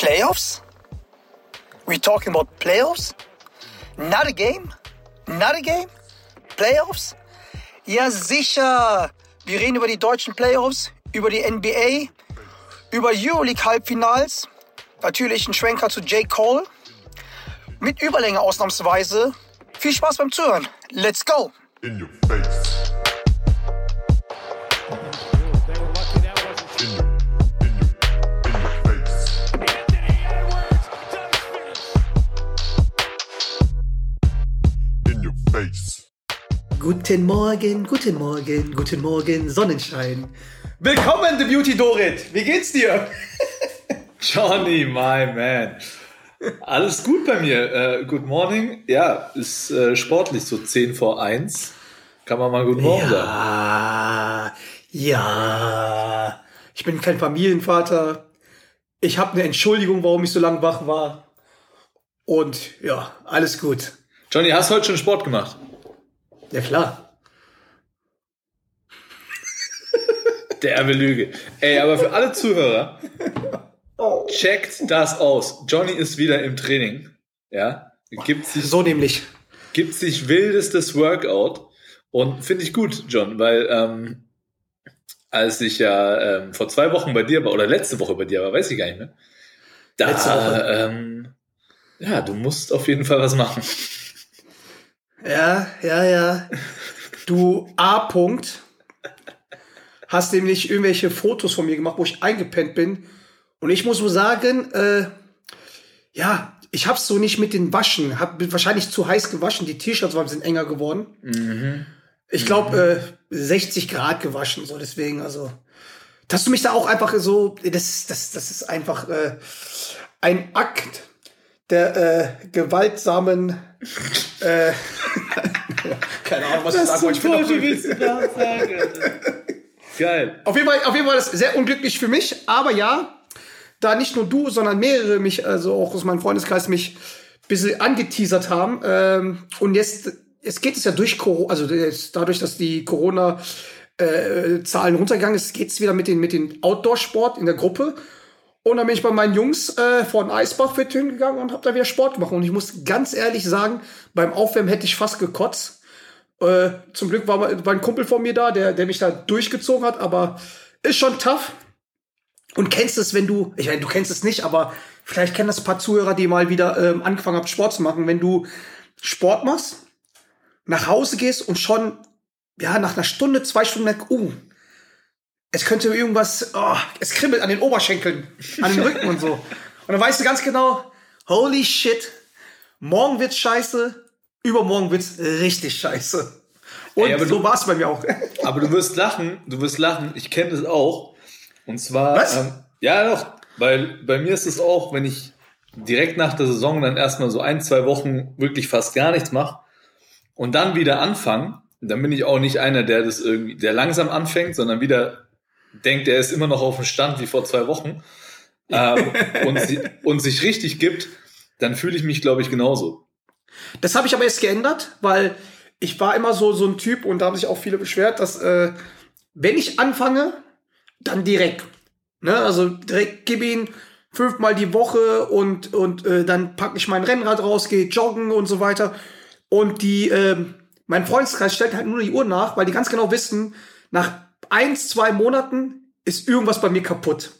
Playoffs? We talking about playoffs? Not a game? Not a game? Playoffs? Ja, sicher. Wir reden über die deutschen Playoffs, über die NBA, über Euroleague Halbfinals. Natürlich ein Schwenker zu J. Cole. Mit Überlänge ausnahmsweise. Viel Spaß beim Zuhören. Let's go! In your face. Guten Morgen, guten Morgen, guten Morgen, Sonnenschein. Willkommen, The Beauty Dorit. Wie geht's dir? Johnny, my man. Alles gut bei mir. Äh, good morning. Ja, ist äh, sportlich so 10 vor 1. Kann man mal Guten Morgen sagen. Ja, ja. Ich bin kein Familienvater. Ich habe eine Entschuldigung, warum ich so lange wach war. Und ja, alles gut. Johnny, hast du heute schon Sport gemacht? Ja klar. Derbe Lüge. Ey, aber für alle Zuhörer, checkt das aus. Johnny ist wieder im Training. Ja, gibt sich, So nämlich. gibt sich wildestes Workout. Und finde ich gut, John, weil ähm, als ich ja ähm, vor zwei Wochen bei dir war, oder letzte Woche bei dir war, weiß ich gar nicht mehr. Da, Letzte Woche. Ähm, ja, du musst auf jeden Fall was machen. Ja, ja, ja. Du A. -Punkt hast nämlich irgendwelche Fotos von mir gemacht, wo ich eingepennt bin. Und ich muss so sagen, äh, ja, ich hab's so nicht mit den Waschen. Hab bin wahrscheinlich zu heiß gewaschen. Die T-Shirts waren ein bisschen enger geworden. Ich glaube, äh, 60 Grad gewaschen, so deswegen, also. Dass du mich da auch einfach so, das, das, das ist einfach äh, ein Akt der äh, gewaltsamen äh, keine Ahnung, was ich sagen wollte. Ich bin Geil. auf jeden Fall, auf jeden Fall ist sehr unglücklich für mich, aber ja, da nicht nur du, sondern mehrere mich, also auch aus meinem Freundeskreis mich ein bisschen angeteasert haben. Ähm, und jetzt, jetzt geht es ja durch Corona, also jetzt dadurch, dass die Corona äh, Zahlen runtergegangen ist, geht es wieder mit den, mit den Outdoor-Sport in der Gruppe. Und dann bin ich bei meinen Jungs äh, vor den Eisbach fit hingegangen und habe da wieder Sport gemacht. Und ich muss ganz ehrlich sagen, beim Aufwärmen hätte ich fast gekotzt. Äh, zum Glück war, war ein Kumpel von mir da, der, der mich da durchgezogen hat, aber ist schon tough. Und kennst es, wenn du, ich meine, du kennst es nicht, aber vielleicht kennen das ein paar Zuhörer, die mal wieder ähm, angefangen haben, Sport zu machen. Wenn du Sport machst, nach Hause gehst und schon, ja, nach einer Stunde, zwei Stunden merkst, uh, es könnte irgendwas, oh, es kribbelt an den Oberschenkeln, an den Rücken und so. Und dann weißt du ganz genau, holy shit, morgen wird's scheiße, übermorgen wird's richtig scheiße. Und Ey, so du- war's bei mir auch. Aber du wirst lachen, du wirst lachen, ich kenne das auch. Und zwar, Was? Ähm, ja doch, weil bei mir ist es auch, wenn ich direkt nach der Saison dann erstmal so ein, zwei Wochen wirklich fast gar nichts mache und dann wieder anfange, dann bin ich auch nicht einer, der das irgendwie, der langsam anfängt, sondern wieder denkt, er ist immer noch auf dem Stand wie vor zwei Wochen ähm, und, si und sich richtig gibt, dann fühle ich mich, glaube ich, genauso. Das habe ich aber jetzt geändert, weil ich war immer so so ein Typ und da haben sich auch viele beschwert, dass äh, wenn ich anfange, dann direkt. Ne? Also direkt gib ihn fünfmal die Woche und und äh, dann packe ich mein Rennrad raus, gehe joggen und so weiter. Und die ähm, mein Freundeskreis stellt halt nur die Uhr nach, weil die ganz genau wissen, nach eins, zwei Monaten ist irgendwas bei mir kaputt.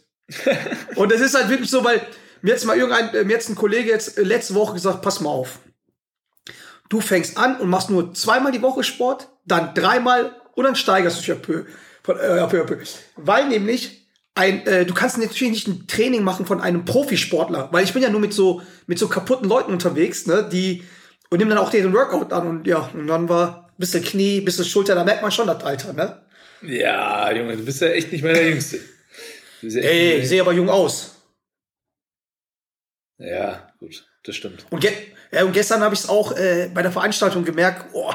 und das ist halt wirklich so, weil mir jetzt mal irgendein, äh, mir jetzt ein Kollege jetzt äh, letzte Woche gesagt, pass mal auf. Du fängst an und machst nur zweimal die Woche Sport, dann dreimal und dann steigerst du dich ja peu, von, äh, peu, peu. Weil nämlich ein, äh, du kannst natürlich nicht ein Training machen von einem Profisportler, weil ich bin ja nur mit so mit so kaputten Leuten unterwegs, ne, die und nehmen dann auch deren Workout an und ja, und dann war bisschen Knie, bisschen Schulter, da merkt man schon das Alter, ne? Ja, Junge, du bist ja echt nicht mehr der Jüngste. Ja Ey, ich sehe aber jung aus. Ja, gut, das stimmt. Und, ge ja, und gestern habe ich es auch äh, bei der Veranstaltung gemerkt, oh,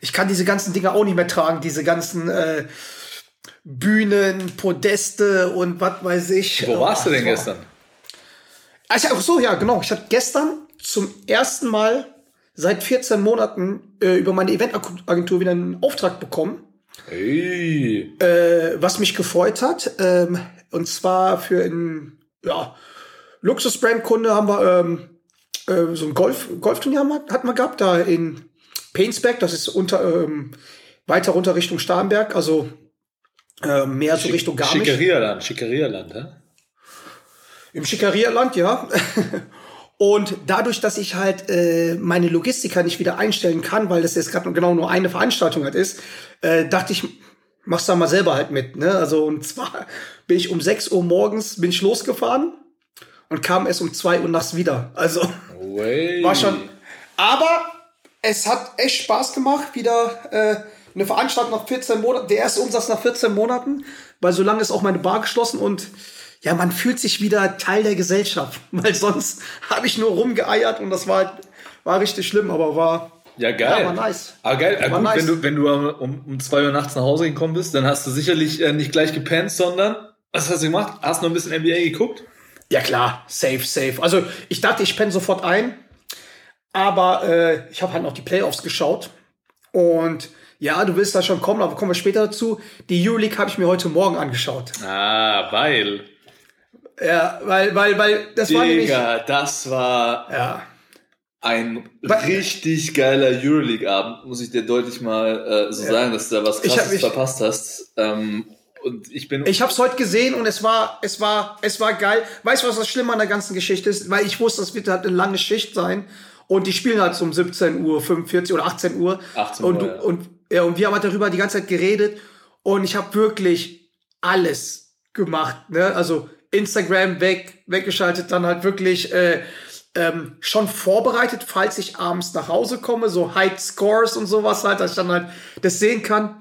ich kann diese ganzen Dinge auch nicht mehr tragen, diese ganzen äh, Bühnen, Podeste und was weiß ich. Wo warst du denn Oh, gestern? Ah, ich, ach so, ja, genau. Ich hatte gestern zum ersten Mal seit 14 Monaten äh, über meine Eventagentur wieder einen Auftrag bekommen, Hey. äh, was mich gefreut hat. Ähm, und zwar für ein, ja, Luxus-Brand-Kunde haben wir ähm, äh, so ein Golf, Golfturnier hatten wir gehabt, da in Painsberg, das ist unter, ähm, weiter runter Richtung Starnberg, also äh, mehr so Richtung Garmisch. Schickerierland, Schickerierland, hä? Im Schickerierland, ja. Und dadurch, dass ich halt äh, meine Logistiker nicht wieder einstellen kann, weil das jetzt gerade genau nur eine Veranstaltung halt ist, äh, dachte ich, mach's da mal selber halt mit. Ne? Also und zwar bin ich um 6 Uhr morgens bin ich losgefahren und kam erst um 2 Uhr nachts wieder. Also Way. war schon. Aber es hat echt Spaß gemacht, wieder äh, eine Veranstaltung nach 14 Monaten, der erste Umsatz nach 14 Monaten, weil so lange ist auch meine Bar geschlossen und ja, man fühlt sich wieder Teil der Gesellschaft, weil sonst habe ich nur rumgeeiert und das war halt, war richtig schlimm, aber war Ja, geil. Ja, war nice. Aber geil, War gut, nice. wenn du, wenn du um, um zwei Uhr nachts nach Hause gekommen bist, dann hast du sicherlich äh, nicht gleich gepennt, sondern was hast du gemacht? Hast noch ein bisschen NBA geguckt? Ja klar, safe, safe. Also ich dachte, ich penne sofort ein, aber äh, ich habe halt noch die Playoffs geschaut und ja, du willst da schon kommen, aber kommen wir später dazu. Die Euroleague habe ich mir heute Morgen angeschaut. Ah, weil. Ja, weil, weil, weil das war nämlich. Digga, das war Ja. Ein richtig geiler Euroleague-Abend, muss ich dir deutlich mal äh, so sagen, dass du da was Ich hab krasses mich- verpasst hast. Ähm, und ich bin. Ich habe es heute gesehen und es war, es war, es war geil. Weißt du, was das Schlimme an der ganzen Geschichte ist? Weil ich wusste, das wird halt eine lange Schicht sein. Und die spielen halt um 17 Uhr, 45 oder 18 Uhr. 18 und, Uhr, du- ja. und, ja, und wir haben halt darüber die ganze Zeit geredet. Und ich habe wirklich alles gemacht. Ne? Also Instagram weg, weggeschaltet, dann halt wirklich äh, ähm, schon vorbereitet, falls ich abends nach Hause komme, so High Scores und sowas halt, dass ich dann halt das sehen kann.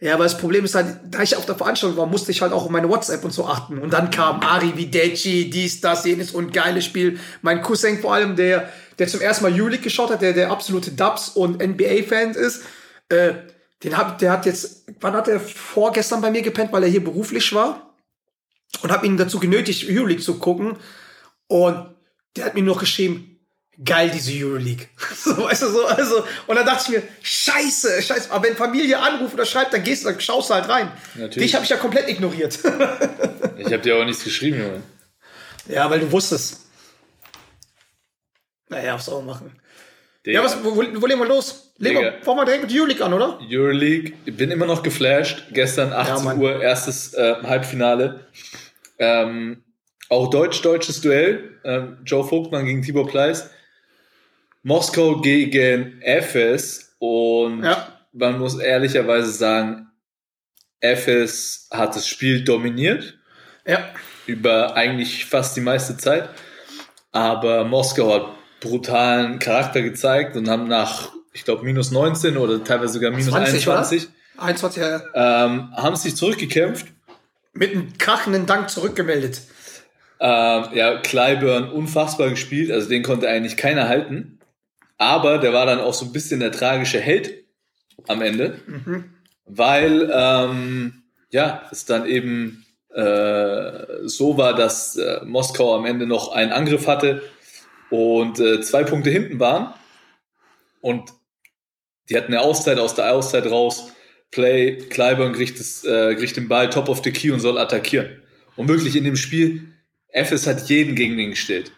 Ja, aber das Problem ist halt, da ich auf der Veranstaltung war, musste ich halt auch auf meine WhatsApp und so achten. Und dann kam Ari Videci, dies, das, jenes und geiles Spiel. Mein Cousin vor allem, der, der zum ersten Mal Euroleague geschaut hat, der der absolute Dubs und NBA-Fan ist, äh, den hab, der hat jetzt, wann hat er vorgestern bei mir gepennt, weil er hier beruflich war? Und hab ihn dazu genötigt, Euroleague zu gucken. Und der hat mir noch geschrieben, geil, diese Euroleague. so, weißt du, so, also, und dann dachte ich mir, scheiße, scheiße, aber wenn Familie anruft oder schreibt, dann gehst du, dann schaust du halt rein. Natürlich. Dich habe ich ja komplett ignoriert. ich habe dir auch nichts geschrieben, Junge. ja, weil du wusstest. Naja, was man machen? Digga. Ja, was, wo, wo, wo legen wir los? Legen wir, fangen wir direkt mit Euroleague an, oder? Euroleague, ich bin immer noch geflasht. Gestern 18 Mann. Uhr, erstes äh, Halbfinale. Ähm, auch deutsch-deutsches Duell. Ähm, Joe Vogtmann gegen Tibor Pleiss. Moskau gegen Efes. Und Ja. man muss ehrlicherweise sagen, Efes hat das Spiel dominiert. Ja. Über eigentlich fast die meiste Zeit. Aber Moskau hat brutalen Charakter gezeigt und haben nach, ich glaube, minus 19 oder teilweise sogar minus 20, 21 oder? 21, ja, ja. ähm, haben sich zurückgekämpft. Mit einem krachenden Dank zurückgemeldet. Ähm, ja, Clyburn unfassbar gespielt, also den konnte eigentlich keiner halten. Aber der war dann auch so ein bisschen der tragische Held am Ende, weil ähm, ja, es dann eben äh, so war, dass äh, Moskau am Ende noch einen Angriff hatte und äh, zwei Punkte hinten waren. Und die hatten eine Auszeit aus der Auszeit raus. Play, Clyburn kriegt, das, äh, kriegt den Ball top of the key und soll attackieren. Und wirklich in dem Spiel, FS hat jeden gegen den gestellt.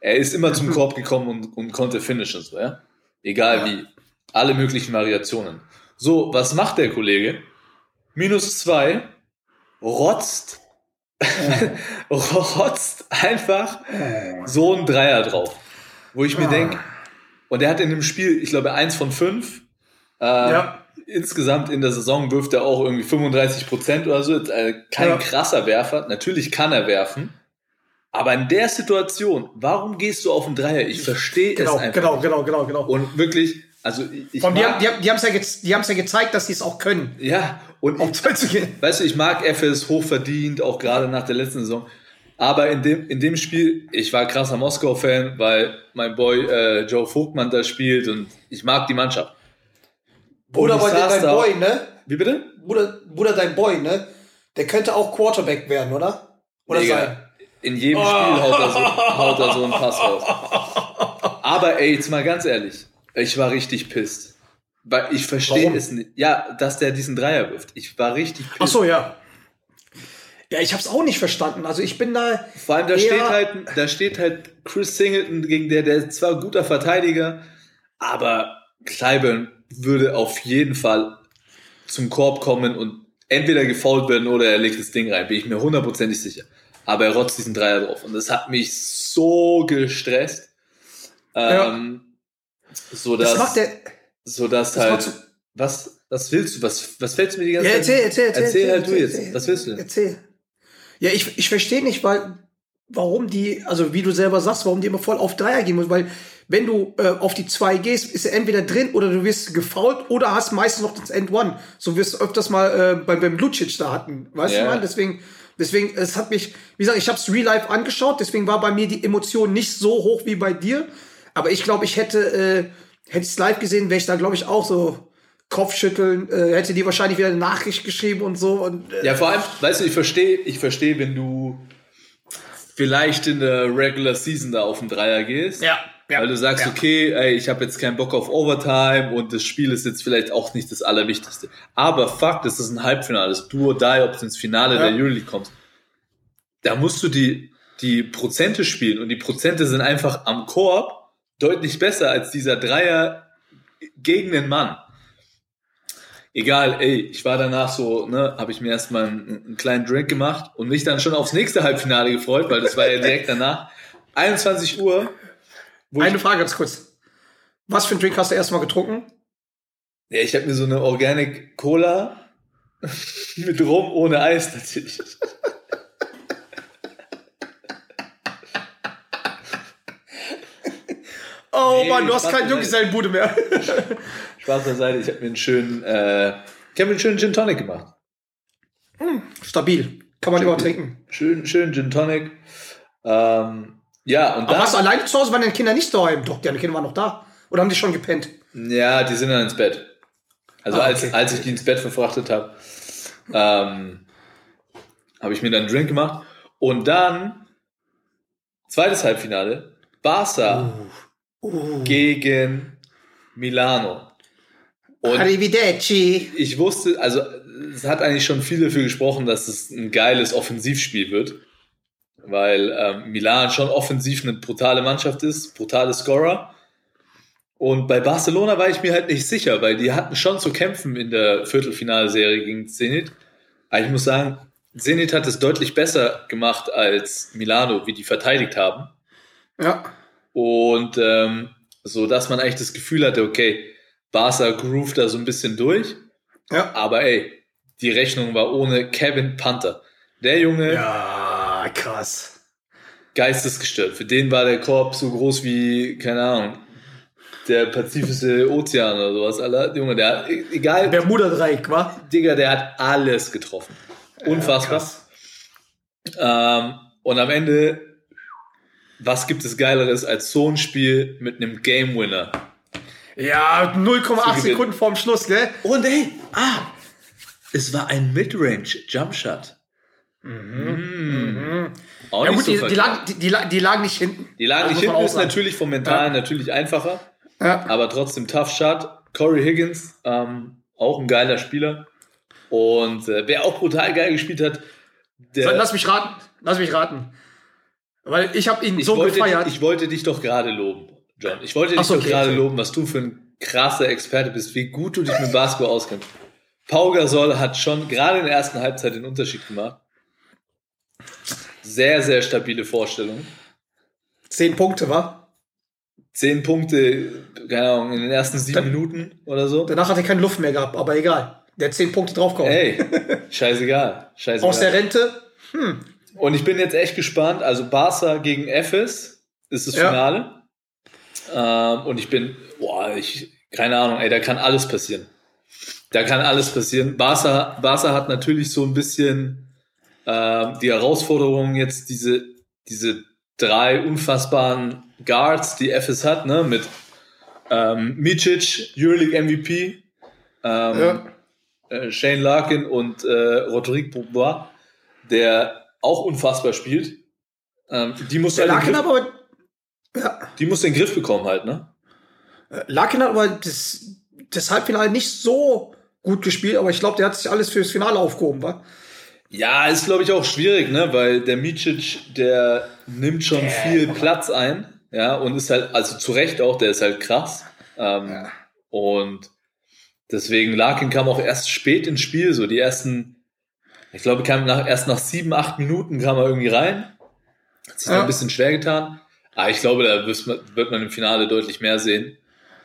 Er ist immer zum Korb gekommen und, und konnte finishen, so, ja. Egal wie. Alle möglichen Variationen. So, was macht der Kollege? Minus zwei, rotzt, rotzt einfach so ein Dreier drauf. Wo ich mir Ah. denke, und er hat in dem Spiel, ich glaube, eins von fünf. Ähm, Ja. Insgesamt in der Saison wirft er auch irgendwie 35 Prozent oder so. Äh, kein Ja. krasser Werfer. Natürlich kann er werfen. Aber in der Situation, warum gehst du auf den Dreier? Ich verstehe Genau, es einfach. genau, nicht. genau, genau, genau. Und wirklich, also ich, Und die, mag, haben, die, haben, die, ja, die ja gezeigt, dass sie es auch können. ja, und Auf ich, zwei zu gehen. weißt du, ich mag FS hochverdient, auch gerade nach der letzten Saison. Aber in dem, in dem Spiel, ich war krasser Moskau-Fan, weil mein Boy äh, Joe Vogtmann da spielt und ich mag die Mannschaft. Bruder, saß dein da- Boy, ne? Wie bitte? Bruder, Bruder, dein Boy, ne? Der könnte auch Quarterback werden, oder? Oder Digga, sein. In jedem Spiel haut er, so, haut er so einen Pass raus. Aber ey, jetzt mal ganz ehrlich, ich war richtig pisst. Weil ich verstehe es nicht. Ja, dass der diesen Dreier wirft. Ich war richtig pisst. Ach so, ja. Ja, ich habe es auch nicht verstanden. Also ich bin da. Vor allem, da steht halt, da steht halt Chris Singleton gegen der, der ist zwar ein guter Verteidiger, aber Clyburn würde auf jeden Fall zum Korb kommen und entweder gefoult werden oder er legt das Ding rein, bin ich mir hundertprozentig sicher. Aber er rotzt diesen Dreier drauf und das hat mich so gestresst. Ähm, so Das dass, macht der. so dass das halt, so- was, was willst du, was, was fällst du mir die ganze Ja, Zeit? erzähl, erzähl, erzähl. Erzähl halt du erzähl, jetzt. erzähl. Was willst du denn? Erzähl. Ja, ich, ich verstehe nicht, weil, warum die, also wie du selber sagst, warum die immer voll auf Dreier gehen müssen, weil wenn du äh, auf die zwei gehst, ist er entweder drin oder du wirst gefault oder hast meistens noch das End One. So wirst du öfters mal äh, beim, beim Lucic da hatten. Weißt Ja. du, man? Deswegen, deswegen, es hat mich, wie gesagt, ich habe es real life angeschaut, deswegen war bei mir die Emotion nicht so hoch wie bei dir. Aber ich glaube, ich hätte, äh, hätte es live gesehen, wäre ich da, glaube ich, auch so Kopfschütteln, äh, hätte die wahrscheinlich wieder eine Nachricht geschrieben und so. Und, äh, Ja, vor allem, weißt du, ich verstehe, ich verstehe, wenn du vielleicht in der Regular Season da auf den Dreier gehst. Ja, ja, Weil du sagst, ja. okay, ey, ich habe jetzt keinen Bock auf Overtime und das Spiel ist jetzt vielleicht auch nicht das Allerwichtigste. Aber fuck, das ist ein Halbfinale, das Do or Die, ob du ins Finale Ja. der Euroleague kommst. Da musst du die, die Prozente spielen und die Prozente sind einfach am Korb deutlich besser als dieser Dreier gegen den Mann. Egal, ey, ich war danach so, ne, habe ich mir erstmal einen, einen kleinen Drink gemacht und mich dann schon aufs nächste Halbfinale gefreut, weil das war ja direkt danach. 21 Uhr. Wo Eine ich, Frage ganz kurz. Was für einen Drink hast du erstmal getrunken? ja, ich habe mir so eine Organic Cola mit Rum ohne Eis natürlich. Oh Nee, Mann, du hast Spaß keinen beiseite. Junggesellenbude mehr. Spaß beiseite, ich habe mir einen schönen, äh, ich habe mir einen schönen Gin Tonic gemacht. Stabil. Kann man immer trinken. Schön, schön Gin Tonic. Ähm, ja, und Aber dann, warst du alleine zu Hause? Waren deine Kinder nicht daheim? Doch, deine Kinder waren noch da. Oder haben die schon gepennt? Ja, die sind dann ins Bett. Also Ah, als, okay. als ich die ins Bett verfrachtet habe, ähm, habe ich mir dann einen Drink gemacht. Und dann, zweites Halbfinale, Barca Uh. gegen Milano. Und Arrivederci. ich wusste, also es hat eigentlich schon viel dafür gesprochen, dass es ein geiles Offensivspiel wird. Weil ähm, Milan schon offensiv eine brutale Mannschaft ist, brutale Scorer. Und bei Barcelona war ich mir halt nicht sicher, weil die hatten schon zu kämpfen in der Viertelfinalserie gegen Zenit. Aber ich muss sagen, Zenit hat es deutlich besser gemacht als Milano, wie die verteidigt haben. Ja. Und ähm, so, dass man eigentlich das Gefühl hatte, okay, Barca groovt da so ein bisschen durch. Ja. Aber ey, die Rechnung war ohne Kevin Panther. Der Junge, Ja, krass. geistesgestört. Für den war der Korb so groß wie, keine Ahnung, der Pazifische Ozean oder sowas. Alter. Junge, der hat, e- egal, Bermuda-Dreieck, wa? Digga, der hat alles getroffen. Unfassbar. krass. ähm, und am Ende, was gibt es Geileres als so ein Spiel mit einem Game Winner? Ja, 0,8 gewinnen. Sekunden vorm Schluss, gell? Und ey, ah, es war ein Midrange Jumpshot. Mhm. Auch Ja nicht gut, so die, die, lagen, die, die, la- die lagen nicht hinten. Die lagen Das nicht hinten, ist sagen. natürlich vom Mentalen natürlich einfacher, Ja. aber trotzdem tough Shot. Corey Higgins, ähm, auch ein geiler Spieler. Und äh, wer auch brutal geil gespielt hat, der, Lass mich raten. Lass mich raten. Weil ich habe ihn ich, so wollte, gefeiert. ich wollte dich doch gerade loben, John. Ich wollte dich so, doch okay, gerade okay. loben, was du für ein krasser Experte bist, wie gut du dich mit Basketball auskennst. Pau Gasol hat schon gerade in der ersten Halbzeit den Unterschied gemacht. Sehr, sehr stabile Vorstellung. Zehn Punkte, wa? Zehn Punkte, keine Ahnung, in den ersten sieben Dann- Minuten oder so. Danach hat er keine Luft mehr gehabt, aber egal. Der hat zehn Punkte draufgehauen. Ey, scheißegal. scheißegal. Aus der Rente. Und ich bin jetzt echt gespannt. Also Barca gegen Efes ist das Ja. Finale. Ähm, und ich bin, boah, ich, keine Ahnung, ey, da kann alles passieren. Da kann alles passieren. Barca, Barca hat natürlich so ein bisschen ähm, die Herausforderung jetzt diese, diese drei unfassbaren Guards, die Efes hat, ne, mit ähm, Micic, Euroleague MVP, ähm, Ja. äh, Shane Larkin und äh, Rodrigue Bourbois, der auch unfassbar spielt. Ähm, die muss halt Larkin Griff, aber, ja, die muss den Griff bekommen halt, ne? Larkin hat aber das, das Halbfinale nicht so gut gespielt, aber ich glaube, der hat sich alles fürs Finale aufgehoben, wa? Ja, ist glaube ich auch schwierig, ne, weil der Micic, der nimmt schon viel Platz ein, ja, und ist halt, also zu Recht auch, der ist halt krass. Ähm, Und deswegen Larkin kam auch erst spät ins Spiel, so die ersten, ich glaube, kam nach, erst nach sieben, acht Minuten kam er irgendwie rein. Hat sich Ja. ein bisschen schwer getan. Aber ich glaube, da wird man, wird man im Finale deutlich mehr sehen.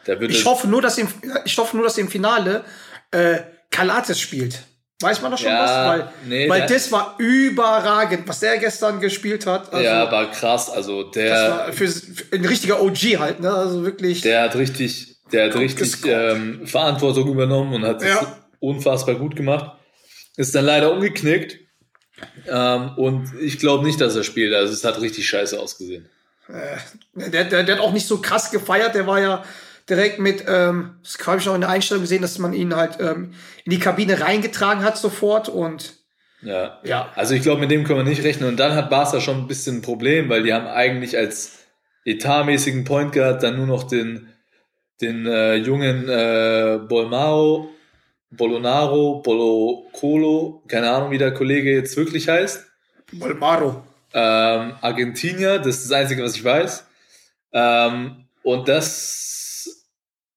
Da wird Ich hoffe nur, dass im, ich hoffe nur, dass im Finale äh, Kalates spielt. Weiß man da schon Ja, was? Weil, nee, weil das war überragend, was der gestern gespielt hat. Also, ja, war krass. Also das der, war für, für ein richtiger OG halt, ne? Also wirklich. der hat richtig, der hat richtig ähm, Verantwortung übernommen und hat es Ja. unfassbar gut gemacht. Ist dann leider umgeknickt. Ähm, und ich glaube nicht, dass er spielt. Also es hat richtig scheiße ausgesehen. Der, der, der hat auch nicht so krass gefeiert. Der war ja direkt mit, ähm, das habe ich noch in der Einstellung gesehen, dass man ihn halt ähm, in die Kabine reingetragen hat sofort und Ja. ja. Also ich glaube, mit dem können wir nicht rechnen. Und dann hat Barca schon ein bisschen ein Problem, weil die haben eigentlich als etatmäßigen Point Guard dann nur noch den, den äh, jungen äh, Bolmao, Bolonaro, Bolo Colo, keine Ahnung, wie der Kollege jetzt wirklich heißt. Bolmaro. Ähm, Argentinier, das ist das Einzige, was ich weiß. Ähm, und das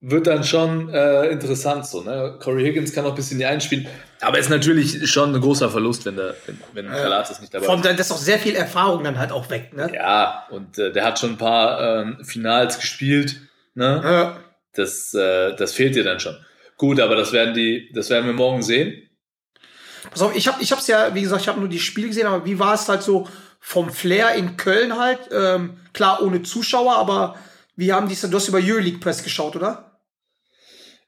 wird dann schon äh, interessant so. Ne? Corey Higgins kann auch ein bisschen die einspielen, aber ist natürlich schon ein großer Verlust, wenn der, wenn, wenn Kalates nicht dabei ist. da ist auch sehr viel Erfahrung dann halt auch weg, ne? Ja, und äh, der hat schon ein paar ähm, Finals gespielt. Ne? Ja. Das, äh, das fehlt dir dann schon. Gut, aber das werden die, das werden wir morgen sehen. Pass auf, ich habe ich hab's ja, wie gesagt, ich habe nur die Spiele gesehen, aber wie war es halt so vom Flair in Köln halt? Ähm, klar, ohne Zuschauer, aber wie haben die es Du hast über Euroleague Press geschaut, oder?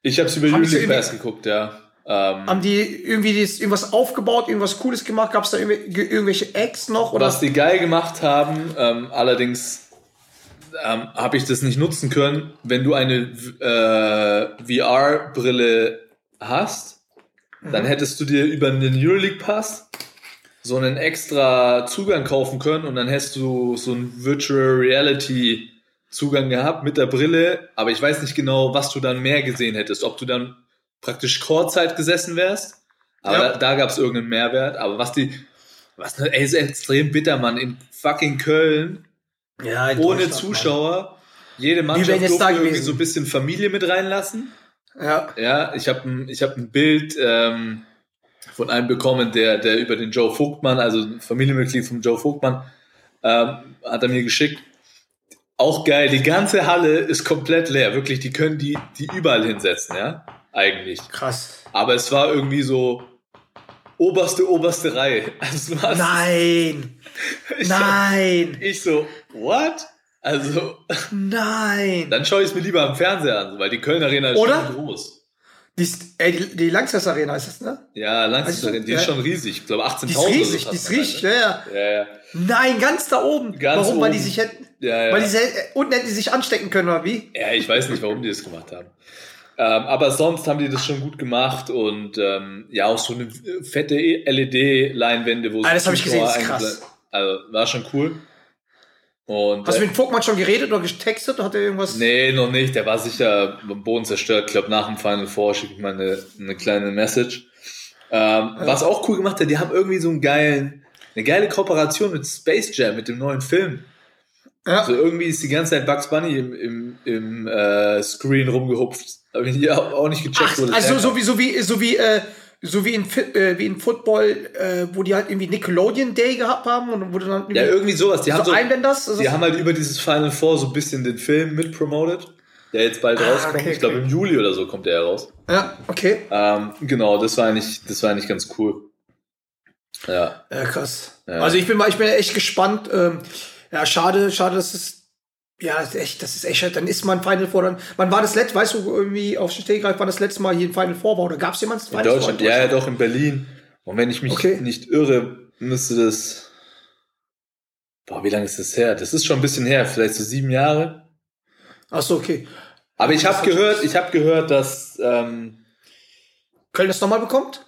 Ich habe es über irgendwie- Pass geguckt, ja. Ähm, Haben die irgendwie das, irgendwas aufgebaut, irgendwas Cooles gemacht? Gab es da irgendw- ge- irgendwelche Acts noch? Oder? Was die geil gemacht haben, ähm, allerdings ähm, habe ich das nicht nutzen können. Wenn du eine äh, VR-Brille hast, dann hättest du dir über einen Euroleague Pass so einen extra Zugang kaufen können und dann hättest du so einen Virtual Reality Zugang gehabt mit der Brille, aber ich weiß nicht genau, was du dann mehr gesehen hättest, ob du dann praktisch Chorzeit gesessen wärst, aber Ja. da, da gab es irgendeinen Mehrwert, aber was die, was, ne, ey, ist extrem bitter, Mann, in fucking Köln, ja, ohne Zuschauer, jede wären Mannschaft durfte irgendwie so ein bisschen Familie mit reinlassen. Mann. Ja. Ja, ich habe ein, ich hab ein Bild ähm, von einem bekommen, der, der über den Joe Vogtmann, also Familienmitglied von Joe Vogtmann, ähm, hat er mir geschickt. Auch geil, die ganze Halle ist komplett leer. Wirklich, die können die, die überall hinsetzen, ja, eigentlich. Krass. Aber es war irgendwie so oberste, oberste Reihe. Also, Nein! ich, Nein! Ich so, what? Also, Nein! dann schaue ich es mir lieber am Fernseher an, weil die Köln Arena ist Oder? schon groß. Die, ist, ey, die, die Langsess Arena ist das, ne? Ja, Langsam, Also, die ist schon riesig. Ich glaube 18.000 Die ist riesig, die ist riesig, ja, ja. Ja, ja. Nein, ganz da oben. Ganz Warum? Weil die oben. sich hätten, Ja, ja. weil die äh, unten hätten die sich anstecken können, oder wie? ja, ich weiß nicht, warum die das gemacht haben. Ähm, aber sonst haben die das schon gut gemacht und ähm, ja, auch so eine fette LED-Leinwände, wo Ah, das hab ich gesehen, das ist krass. Also war schon cool. Und, Hast du äh, mit dem Vogtmann schon geredet oder getextet? Hat er irgendwas? Nee, noch nicht. Der war sicher am Boden zerstört. Ich glaube, nach dem Final Four schicke ich mal eine, eine kleine Message. Ähm, Was auch cool gemacht hat, die haben irgendwie so einen geilen, eine geile Kooperation mit Space Jam, mit dem neuen Film. Ja. Also irgendwie ist die ganze Zeit Bugs Bunny im, im, im äh, Screen rumgehupft. Habe ich auch nicht gecheckt, Ach, also so wie, so wie, so wie, äh, so wie in, äh, wie in Football, äh, wo die halt irgendwie Nickelodeon Day gehabt haben und wo du dann Ja, irgendwie sowas. Die haben, so so, Einblenders. Also die haben halt über dieses Final Four so ein bisschen den Film mitpromotet, der jetzt bald Ah, rauskommt. okay, ich glaube, okay. im Juli oder so kommt der heraus. ja, okay. Ähm, genau, das war eigentlich, das war eigentlich ganz cool. Ja. Ja, krass. Ja. Also ich bin mal, ich bin echt gespannt. Ähm, ja, schade, schade, dass es. Ja, das ist echt, das ist echt, dann ist man Final Four dann. Wann war das letzte, weißt du, irgendwie auf den Stegreif, wann das letzte Mal hier ein Final Four war? Oder gab es jemanden In Deutschland, ja, ja, doch, in Berlin. Und wenn ich mich Okay. nicht irre, müsste das. Boah, wie lange ist das her? Das ist schon ein bisschen her, vielleicht so sieben Jahre. Achso, okay. Aber ich habe gehört, ich habe gehört, dass ähm, Köln das nochmal bekommt?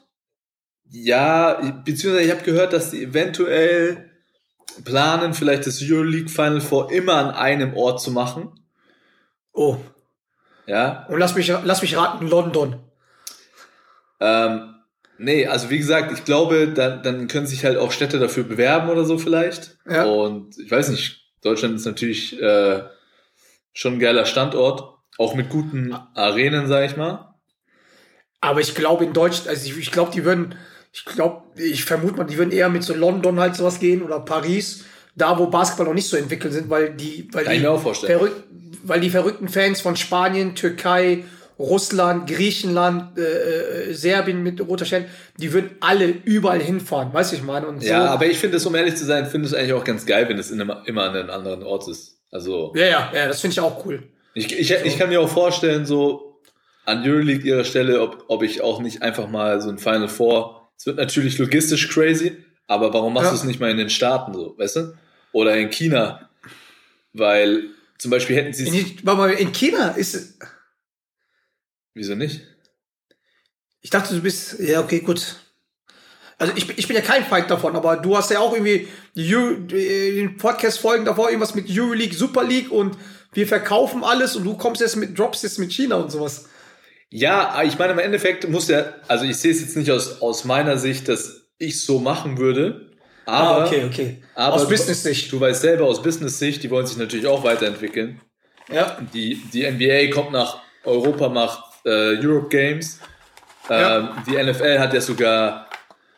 Ja, beziehungsweise ich habe gehört, dass die eventuell planen, vielleicht das Euroleague Final Four immer an einem Ort zu machen. Oh. Ja, Und lass mich, lass mich raten, London. ähm, Nee, also wie gesagt, ich glaube, dann, dann können sich halt auch Städte dafür bewerben oder so vielleicht. Ja. Und ich weiß nicht, Deutschland ist natürlich äh, schon ein geiler Standort, auch mit guten Arenen, sag ich mal. Aber ich glaube in Deutschland, also ich, ich glaube, die würden, ich glaube, ich vermute mal, die würden eher mit so London halt sowas gehen oder Paris, da wo Basketball noch nicht so entwickelt sind, weil die, weil Kann die, weil die verrückten Fans von Spanien, Türkei, Russland, Griechenland, äh, äh, Serbien mit roter Stern, die würden alle überall hinfahren, weißt du, ich meine? Und so, Ja, aber ich finde es, um ehrlich zu sein, finde es eigentlich auch ganz geil, wenn es in einem, immer an einem anderen Ort ist. Also ja, ja, ja, das finde ich auch cool. ich, ich, ich kann mir auch vorstellen, so an Euroleague ihrer Stelle, ob, ob ich auch nicht einfach mal so ein Final Four. Es wird natürlich logistisch crazy, aber warum machst Ja. du es nicht mal in den Staaten so, weißt du? Oder in China? Weil zum Beispiel hätten sie es. In, warte mal, in China ist, Wieso nicht? Ich dachte, du bist. Ja, okay, gut. Also ich, bin- ich bin ja kein Feind davon, aber du hast ja auch irgendwie die- den Podcast-Folgen davor irgendwas mit Euroleague, Super League und wir verkaufen alles und du kommst jetzt mit Drops jetzt mit China und sowas. Ja, ich meine, im Endeffekt muss ja, also ich sehe es jetzt nicht aus, aus meiner Sicht, dass ich so machen würde. Aber, ah, okay, okay. aber Aus Business-Sicht. Du weißt selber, aus Business-Sicht, die wollen sich natürlich auch weiterentwickeln. Ja. Die, die NBA kommt nach Europa, macht äh, Europe Games. Ähm, Ja. Die NFL hat ja sogar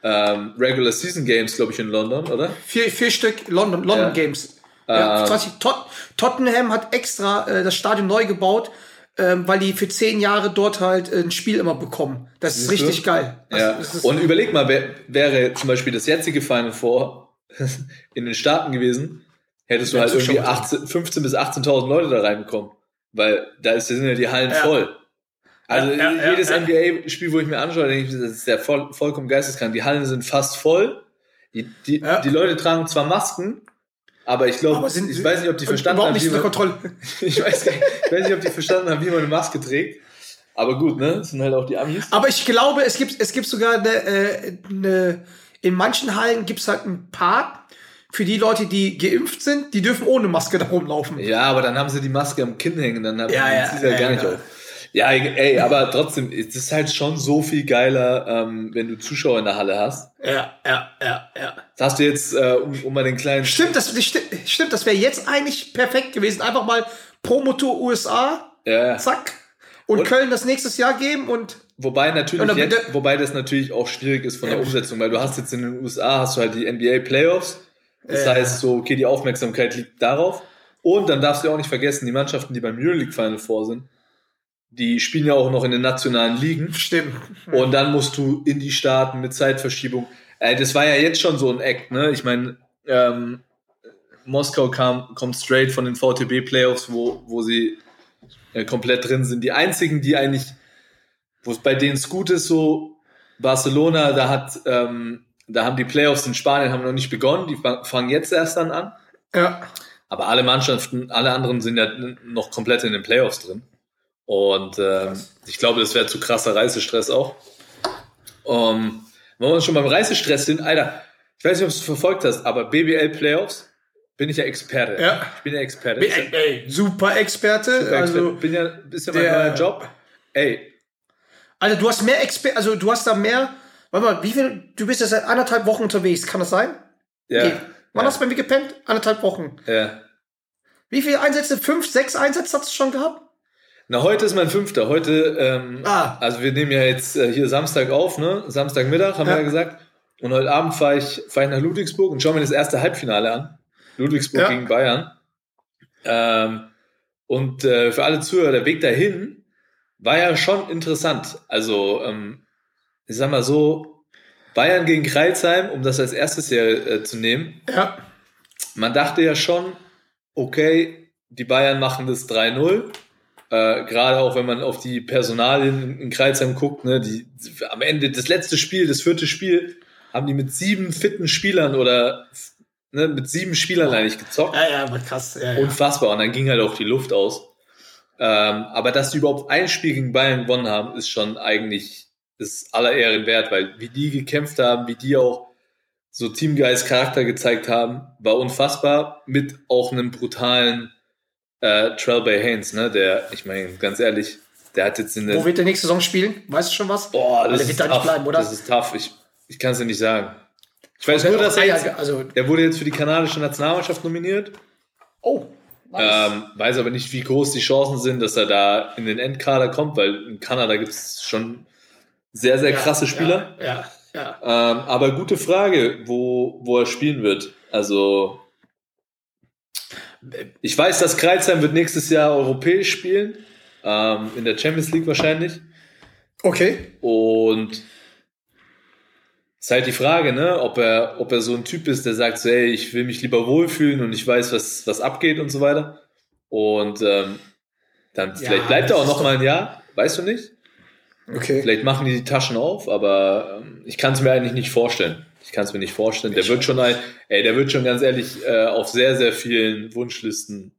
ähm, Regular Season Games, glaube ich, in London, oder? Vier, vier Stück London, London Ja. Games. Ja, Ähm. 20, Tot, Tottenham hat extra äh, das Stadion neu gebaut, ähm, weil die für zehn Jahre dort halt äh, ein Spiel immer bekommen. Das ist Siehst du? richtig geil. Das, ja. das Und überleg mal, wär, wäre zum Beispiel das jetzige Final Four in den Staaten gewesen, hättest du Ja, halt irgendwie Zuschauer. 18, 15.000 bis 18.000 Leute da reinbekommen. Weil da ist, sind ja die Hallen Ja. voll. Also Ja, jedes. NBA-Spiel, wo ich mir anschaue, denke ich, das ist ja voll, vollkommen geisteskrank. Die Hallen sind fast voll. Die, die, die Leute tragen zwar Masken, aber ich glaube, ich weiß nicht, ob die verstanden haben, wie man, ich, weiß, nicht- ich weiß nicht, ob die verstanden haben, wie man eine Maske trägt. Aber gut, ne? Das sind halt auch die Amis. Aber ich glaube, es gibt, es gibt sogar eine, äh, eine in manchen Hallen gibt es halt einen Part für die Leute, die geimpft sind, die dürfen ohne Maske da rumlaufen. Ja, aber dann haben sie die Maske am Kinn hängen, dann haben Ja, sie ja ja, gar nicht ja. auf. Ja, ey, aber trotzdem, es ist halt schon so viel geiler, ähm, wenn du Zuschauer in der Halle hast. Ja, ja, ja, ja. Das hast du jetzt, äh, um, um mal den kleinen. Stimmt, das, stimmt, das wäre jetzt eigentlich perfekt gewesen. Einfach mal Promotour USA, Ja, zack. Und, Und- Köln das nächstes Jahr geben und Wobei natürlich, Und jetzt, wobei das natürlich auch schwierig ist von der. Umsetzung, weil du hast jetzt in den USA hast du halt die NBA Playoffs. Das Ja. heißt so, okay, die Aufmerksamkeit liegt darauf. Und dann darfst du auch nicht vergessen, die Mannschaften, die beim Euroleague Final Four sind, die spielen ja auch noch in den nationalen Ligen. stimmt. Und dann musst du in die Staaten mit Zeitverschiebung. Äh, das war ja jetzt schon so ein Act, ne? Ich meine, ähm, Moskau kam, kommt straight von den VTB-Playoffs, wo, wo sie äh, komplett drin sind. Die einzigen, die eigentlich, wo es bei denen es gut ist, so Barcelona, da hat, ähm, da haben die Playoffs in Spanien haben noch nicht begonnen, die fang- fangen jetzt erst dann an. Ja. Aber alle Mannschaften, alle anderen sind ja noch komplett in den Playoffs drin. Und ähm, ich glaube, das wäre zu krasser Reisestress auch. Um, wenn wir schon beim Reisestress sind, Alter, ich weiß nicht, ob du es verfolgt hast, aber BBL Playoffs bin ich ja Experte. Ja. Ich bin ja Experte. Ey, ey, super Experte. Super also, Experte. bin ja ein bisschen mein neuer Job. Ey, also du hast mehr Exper also du hast da mehr. Warte mal, wie viel? Du bist ja seit anderthalb Wochen unterwegs, kann das sein? ja. Okay. Wann ja, hast du bei mir gepennt? Anderthalb Wochen. ja. Wie viele Einsätze? Fünf, sechs Einsätze hast du schon gehabt? Na, heute ist mein fünfter. Heute, ähm, Ah. also wir nehmen ja jetzt äh, hier Samstag auf, ne? Samstagmittag, haben Ja. wir ja gesagt. Und heute Abend fahre ich, fahr ich nach Ludwigsburg und schaue mir das erste Halbfinale an. Ludwigsburg Ja. gegen Bayern. Ähm, und äh, für alle Zuhörer, der Weg dahin war ja schon interessant. Also, ähm, ich sag mal so, Bayern gegen Kreilsheim, um das als erstes hier äh, zu nehmen. Ja. Man dachte ja schon, okay, die Bayern machen das 3-0. Äh, Gerade auch wenn man auf die Personalien in, Kreisheim guckt, ne, die am Ende das letzte Spiel, das vierte Spiel, haben die mit sieben fitten Spielern oder ne, mit sieben Spielern eigentlich gezockt. Ja, ja, krass. Ja, ja. Unfassbar. Und dann ging halt auch die Luft aus. Ähm, aber dass die überhaupt ein Spiel gegen Bayern gewonnen haben, ist schon eigentlich das aller Ehren wert, weil wie die gekämpft haben, wie die auch so Teamgeist Charakter gezeigt haben, war unfassbar mit auch einem brutalen äh, Trell Bay Haynes, ne, der, ich meine, ganz ehrlich, Der hat jetzt in der. Wo wird der nächste Saison spielen? Weißt du schon was? Boah, das der ist wird da nicht bleiben, oder? Das ist tough. Ich, ich kann es dir nicht sagen. Ich weiß Der nur, dass er jetzt, also- er wurde jetzt für die kanadische Nationalmannschaft nominiert. Oh, nice. Ähm, weiß aber nicht, wie groß die Chancen sind, dass er da in den Endkader kommt, weil in Kanada gibt es schon sehr, sehr Ja, krasse Spieler. Ja, ja. ja. Ähm, aber gute Frage, wo, wo er spielen wird. Also, ich weiß, dass Kreuzheim wird nächstes Jahr europäisch spielen. Ähm, in der Champions League wahrscheinlich. Okay. Und ist halt die Frage, ne, ob er, ob er so ein Typ ist, der sagt so, hey, ich will mich lieber wohlfühlen und ich weiß, was, was abgeht und so weiter. Und ähm, dann vielleicht bleibt er auch noch mal ein Jahr, weißt du nicht? Okay. Vielleicht machen die die Taschen auf, aber ähm, ich kann es mir eigentlich nicht vorstellen. Ich kann es mir nicht vorstellen. Der wird schon ein, ey, der wird schon ganz ehrlich äh, auf sehr, sehr vielen Wunschlisten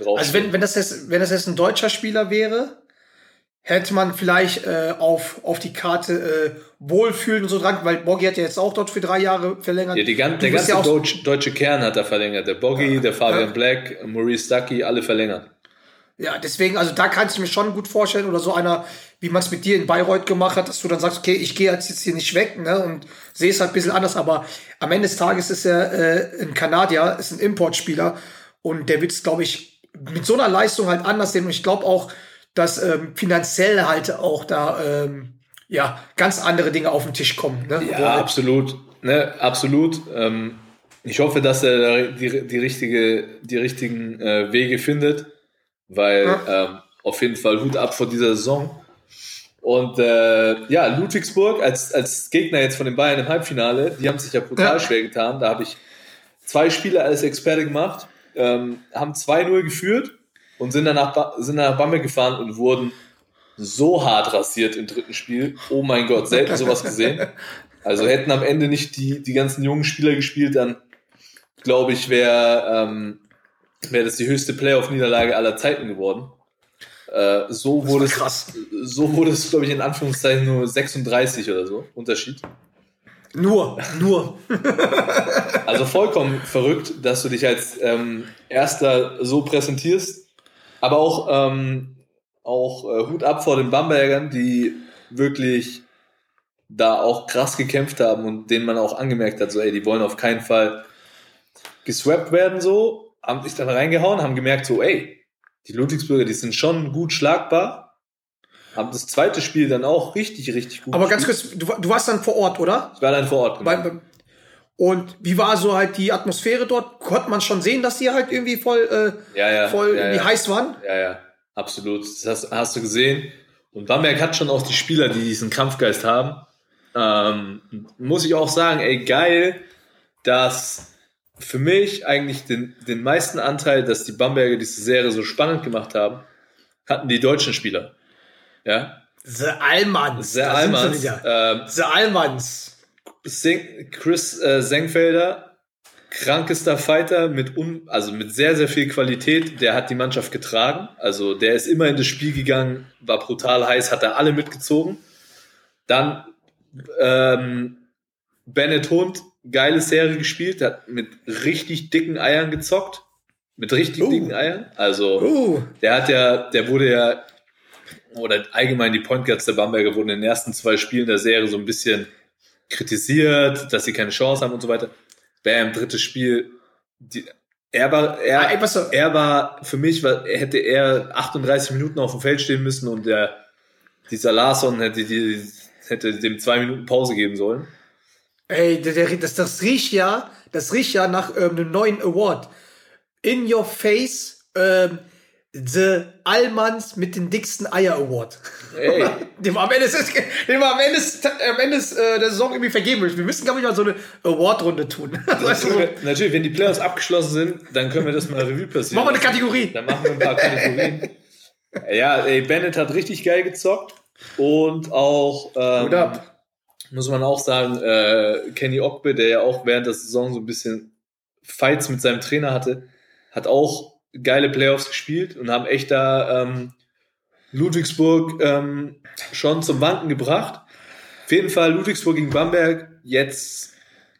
drauf. Also wenn, wenn, das jetzt, wenn das jetzt ein deutscher Spieler wäre, hätte man vielleicht äh, auf, auf die Karte äh, Wohlfühlen und so dran, weil Boggy hat ja jetzt auch dort für drei Jahre verlängert. ja, die gan der ganze ja deutsche, deutsche Kern hat er verlängert. Der Boggy, der Fabian Ja. Black, Maurice Stuckey, alle verlängert. Ja, deswegen, also da kannst du mir schon gut vorstellen, oder so einer, wie man es mit dir in Bayreuth gemacht hat, dass du dann sagst, okay, ich gehe jetzt hier nicht weg, ne, und sehe es halt ein bisschen anders, aber am Ende des Tages ist er äh, ein Kanadier, ist ein Importspieler und der wird es, glaube ich, mit so einer Leistung halt anders sehen und ich glaube auch, dass ähm, finanziell halt auch da, ähm, ja, ganz andere Dinge auf den Tisch kommen, ne, Ja, halt- absolut. Ne, absolut. Ähm, ich hoffe, dass er die, die, richtige, die richtigen äh, Wege findet, weil ähm, auf jeden Fall Hut ab vor dieser Saison. Und äh, ja, Ludwigsburg als, als Gegner jetzt von den Bayern im Halbfinale, die haben sich ja brutal Ja. schwer getan. Da habe ich zwei Spiele als Experte gemacht, ähm, haben 2-0 geführt und sind dann, nach, Ba- sind dann nach Bamberg gefahren und wurden so hart rasiert im dritten Spiel. Oh mein Gott, selten sowas gesehen. Also hätten am Ende nicht die, die ganzen jungen Spieler gespielt, dann glaube ich, wäre ähm, wär das die höchste Playoff-Niederlage aller Zeiten geworden. Äh, so, wurde es, so wurde es, glaube ich, in Anführungszeichen nur 36 oder so. Unterschied. nur, nur. Also vollkommen verrückt, dass du dich als ähm, Erster so präsentierst. Aber auch, ähm, auch äh, Hut ab vor den Bambergern, die wirklich da auch krass gekämpft haben und denen man auch angemerkt hat, so ey, die wollen auf keinen Fall geswappt werden so, haben sich dann reingehauen, haben gemerkt so ey, die Ludwigsburger, die sind schon gut schlagbar, haben das zweite Spiel dann auch richtig, richtig gut Aber ganz kurz, du, du warst dann vor Ort, oder? Ich war dann vor Ort. genau. Bei, bei- und wie war so halt die Atmosphäre dort? Konnte man schon sehen, dass die halt irgendwie voll, äh, Ja, ja, voll ja, ja. heiß waren? Ja, ja, absolut. Das hast, hast du gesehen. Und Bamberg hat schon auch die Spieler, die diesen Kampfgeist haben. Ähm, muss ich auch sagen, ey, geil, dass für mich eigentlich den, den meisten Anteil, dass die Bamberger diese Serie so spannend gemacht haben, hatten die deutschen Spieler. Ja, The sie Almans. wieder. Ähm, The Allmanns. Sing, Chris äh, Sengfelder, krankester Fighter mit un, also mit sehr, sehr viel Qualität. Der hat die Mannschaft getragen. Also der ist immer in das Spiel gegangen, war brutal heiß, hat er alle mitgezogen. Dann ähm, Bennett Hund, geile Serie gespielt, hat mit richtig dicken Eiern gezockt. Mit richtig Uh. dicken Eiern. Also Uh, der hat ja, der wurde ja, oder allgemein die Point Guards der Bamberger wurden in den ersten zwei Spielen der Serie so ein bisschen kritisiert, dass sie keine Chance haben und so weiter. Bam, drittes Spiel. Die, er war, Ah, er, pass auf. er war, für mich war, er hätte er 38 Minuten auf dem Feld stehen müssen und der, dieser Larson hätte die, hätte dem zwei Minuten Pause geben sollen. Ey, das, das riecht ja, das riecht ja nach ähm, einem neuen Award. In Your Face, ähm, The Allmanns mit den dicksten Eier Award. Ey, Dem am Ende, ist, dem am Ende, ist, am Ende ist, äh, der Saison irgendwie vergeben wird. Wir müssen, glaube ich, mal so eine Award-Runde tun. weißt du, so, natürlich, wenn die Playoffs abgeschlossen sind, dann können wir das mal Revue passieren. machen wir eine Kategorie. Dann machen wir ein paar Kategorien. ja, ey, Bennett hat richtig geil gezockt. Und auch, ähm, ab. Muss man auch sagen, äh, Kenny Ogbe, der ja auch während der Saison so ein bisschen Fights mit seinem Trainer hatte, hat auch geile Playoffs gespielt und haben echt da ähm, Ludwigsburg ähm, schon zum Wanken gebracht. Auf jeden Fall Ludwigsburg gegen Bamberg jetzt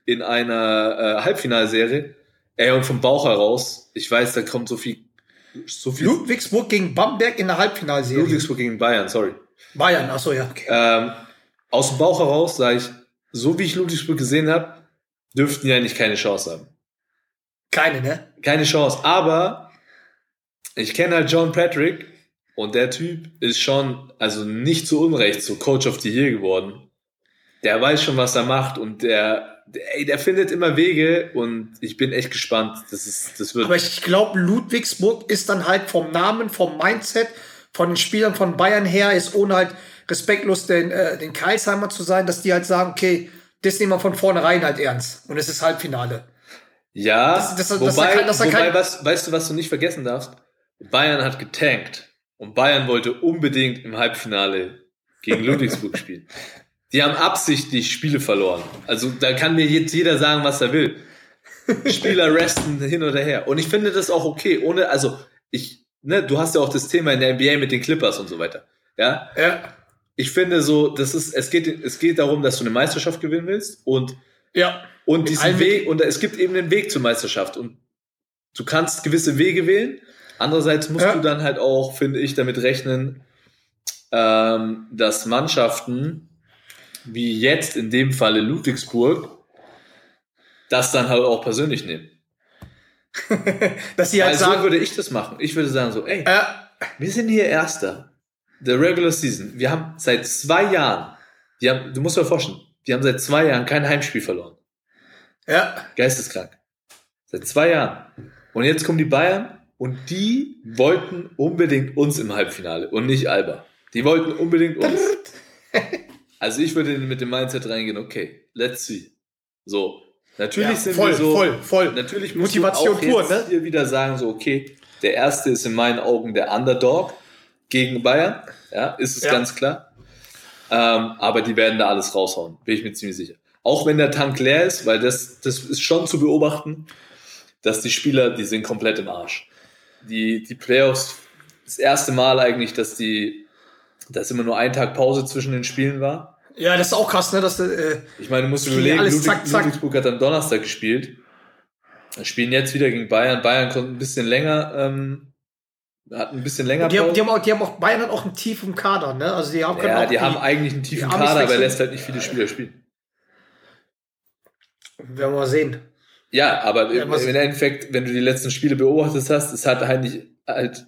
in einer äh, Halbfinalserie. Ey, und vom Bauch heraus, ich weiß, da kommt so viel so viel. Ludwigsburg gegen Bamberg in der Halbfinalserie. Ludwigsburg gegen Bayern, sorry. Bayern, achso, ja. Ähm, aus dem Bauch heraus sage ich, so wie ich Ludwigsburg gesehen habe, dürften die eigentlich keine Chance haben. Keine, ne? Keine Chance. Aber ich kenne halt John Patrick und der Typ ist schon, also nicht zu Unrecht, so Coach of the Year geworden. Der weiß schon, was er macht und der, der, ey, der findet immer Wege und ich bin echt gespannt. Das ist, das wird. Aber ich glaube, Ludwigsburg ist dann halt vom Namen, vom Mindset, von den Spielern von Bayern her, ist ohne halt respektlos den, äh, den Karlsheimer zu sein, dass die halt sagen, okay, das nehmen wir von vornherein halt ernst. Und es ist Halbfinale. Ja, Das- das- das- wobei, er wobei kein- was, weißt du, was du nicht vergessen darfst? Bayern hat getankt und Bayern wollte unbedingt im Halbfinale gegen Ludwigsburg spielen. Die haben absichtlich Spiele verloren. Also da kann mir jetzt jeder sagen, was er will. Spieler resten hin oder her. Und ich finde das auch okay. Ohne, also ich, ne, du hast ja auch das Thema in der NBA mit den Clippers und so weiter. Ja, Ja. Ich finde so, das ist, es geht, es geht darum, dass du eine Meisterschaft gewinnen willst und Ja. und diesen Weg, und es gibt eben einen Weg zur Meisterschaft. Und du kannst gewisse Wege wählen. Andererseits musst Ja. du dann halt auch, finde ich, damit rechnen, ähm, dass Mannschaften, wie jetzt in dem Falle Ludwigsburg, das dann halt auch persönlich nehmen. Dass sie halt Also sagen, würde ich das machen. Ich würde sagen so, ey, äh, wir sind hier Erster der Regular Season. Wir haben seit zwei Jahren, die haben, du musst dir vorstellen, die haben seit zwei Jahren kein Heimspiel verloren. ja, Geisteskrank. Seit zwei Jahren. Und jetzt kommen die Bayern und die wollten unbedingt uns im Halbfinale und nicht Alba. Die wollten unbedingt uns. Also ich würde mit dem Mindset reingehen, okay, let's see. So. Natürlich Ja, sind voll, wir so. voll, voll. Natürlich Motivation du auch pur, jetzt ne? hier wieder sagen, so, okay, der erste ist in meinen Augen der Underdog gegen Bayern. Ja, ist es Ja. ganz klar. Ähm, aber die werden da alles raushauen, bin ich mir ziemlich sicher. Auch wenn der Tank leer ist, weil das, das ist schon zu beobachten, dass die Spieler, die sind komplett im Arsch. Die, die Playoffs, das erste Mal eigentlich, dass die, dass immer nur ein Tag Pause zwischen den Spielen war. ja, das ist auch krass, ne, dass äh, Ich meine, du musst überlegen, alles Ludwig, zack, zack. Ludwigsburg hat am Donnerstag gespielt. Wir spielen jetzt wieder gegen Bayern. Bayern konnte ein bisschen länger, ähm, hat ein bisschen länger die haben, die haben auch, die haben auch Bayern hat auch einen Tief im Kader, ne? Also die haben ja, auch die haben eigentlich einen tiefen die Kader, aber er lässt halt nicht viele Spieler spielen. werden wir mal sehen. Ja, aber Ja, im, im Endeffekt, wenn du die letzten Spiele beobachtet hast, es hat halt nicht, halt,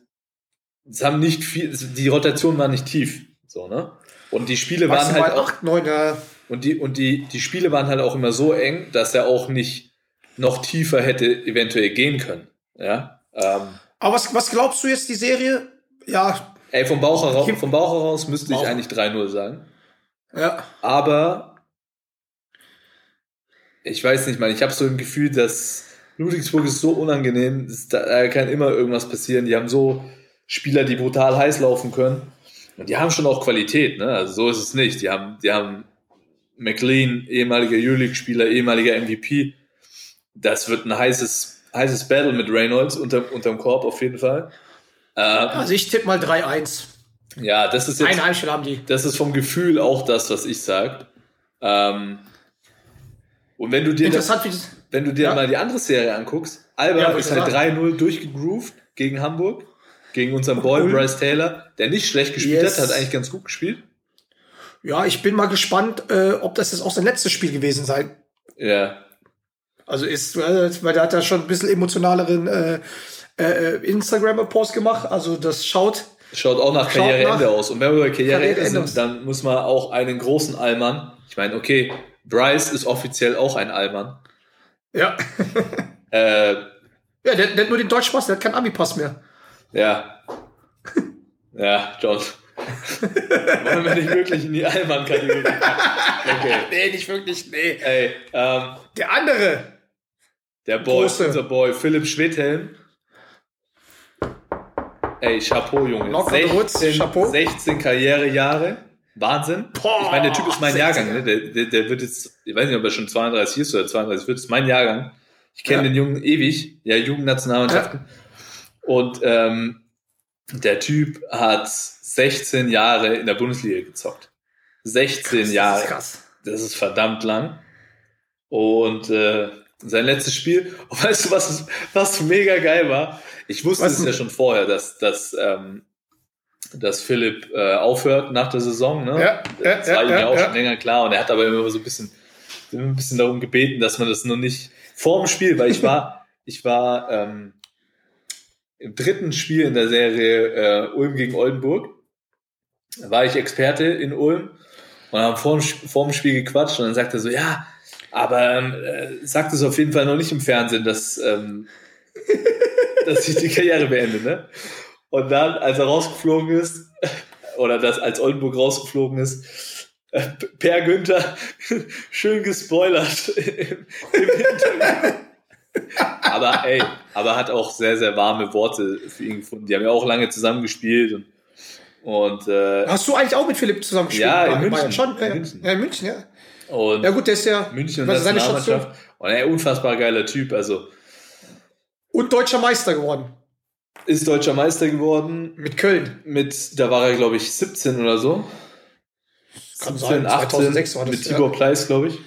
es haben nicht viel, die Rotation war nicht tief, so, ne? Und die Spiele waren halt auch, 8, 9, ja. und die, und die, die Spiele waren halt auch immer so eng, dass er auch nicht noch tiefer hätte eventuell gehen können, ja? Ähm, Aber was, was glaubst du jetzt, die Serie? Ja, Ey, vom Bauch heraus, vom Bauch heraus müsste ich Bauch. eigentlich 3-0 sagen. ja. Aber ich weiß nicht, man, ich habe so ein Gefühl, dass Ludwigsburg ist so unangenehm, da kann immer irgendwas passieren. Die haben so Spieler, die brutal heiß laufen können. Und die haben schon auch Qualität, ne? Also so ist es nicht. Die haben, die haben McLean, ehemaliger Euroleague-Spieler, ehemaliger MVP. Das wird ein heißes, heißes Battle mit Reynolds unter, unterm Korb auf jeden Fall. Äh, Also ich tippe mal 3-1. ja, das ist jetzt Ein Heimspiel haben die. das ist vom Gefühl auch das, was ich sag. Ähm, und wenn du dir, das, wenn du dir Ja. mal die andere Serie anguckst, Alba Ja, ist halt sagen. 3-0 durchgegroovt gegen Hamburg, gegen unseren Boy Ulm. Bryce Taylor, der nicht schlecht gespielt Yes. hat, hat eigentlich ganz gut gespielt. Ja, ich bin mal gespannt, äh, ob das jetzt auch sein letztes Spiel gewesen sein. Ja, Also ist, äh, weil der hat da schon ein bisschen emotionaleren äh, äh, Instagram-Post gemacht. Also das schaut. schaut auch nach Karriereende aus. Und wenn wir bei Karriereende sind, dann muss man auch einen großen Allmann, ich meine, okay, Bryce ist offiziell auch ein Allmann. Ja. Äh, Ja, der, der hat nur den Deutschpass, der hat keinen Ami-Pass mehr. Ja. Ja, John. Wollen wir nicht wirklich in die Allmann-Kategorie? Okay. Nee, nicht wirklich, nee. Ey, ähm, Der andere. Der Boy, Große. unser Boy, Philipp Schwedhelm. Ey, Chapeau, Junge. Knock on the woods, 16, Chapeau. 16 Karrierejahre. Wahnsinn. Boah, ich meine, der Typ ist mein 16er. Jahrgang. Ne? Der, der, der wird jetzt, ich weiß nicht, ob er schon 32 ist oder 32 wird, ist mein Jahrgang. Ich kenne Ja. den Jungen ewig. Ja, Jugendnationalmannschaften. Und ähm, der Typ hat 16 Jahre in der Bundesliga gezockt. 16 Das Jahre. ist krass. Das ist verdammt lang. Und äh, sein letztes Spiel. Und weißt du, was, was mega geil war? Ich wusste Was es denn? ja schon vorher, dass, dass, ähm, dass Philipp äh, aufhört nach der Saison. Ne? Ja, ja, das war ja, ihm ja, auch schon länger klar. Und er hat aber immer so ein bisschen, ein bisschen darum gebeten, dass man das noch nicht vor dem Spiel, weil ich war, ich war ähm, im dritten Spiel in der Serie äh, Ulm gegen Oldenburg. Da war ich Experte in Ulm und haben vor dem, vor dem Spiel gequatscht und dann sagt er so, ja, aber ähm, äh, sagt es auf jeden Fall noch nicht im Fernsehen, dass, ähm, dass ich die Karriere beende, ne? Und dann, als er rausgeflogen ist, oder dass als Oldenburg rausgeflogen ist, äh, Per Günther schön gespoilert im, im Interview. Aber ey, aber hat auch sehr, sehr warme Worte für ihn gefunden. Die haben ja auch lange zusammengespielt und, und, äh, Hast du eigentlich auch mit Philipp zusammen gespielt? Ja, in München. Schon? Ja, In. München. ja, in München, ja. Und Ja gut, der ist ja München und seine? Nationalmannschaft. Und er unfassbar geiler Typ. Also Und deutscher Meister geworden. ist deutscher Meister geworden. Mit Köln. Mit, da war er, glaube ich, 17 oder so. Kann sein, 2006 war das, Mit Tibor Pleiss, glaube ich.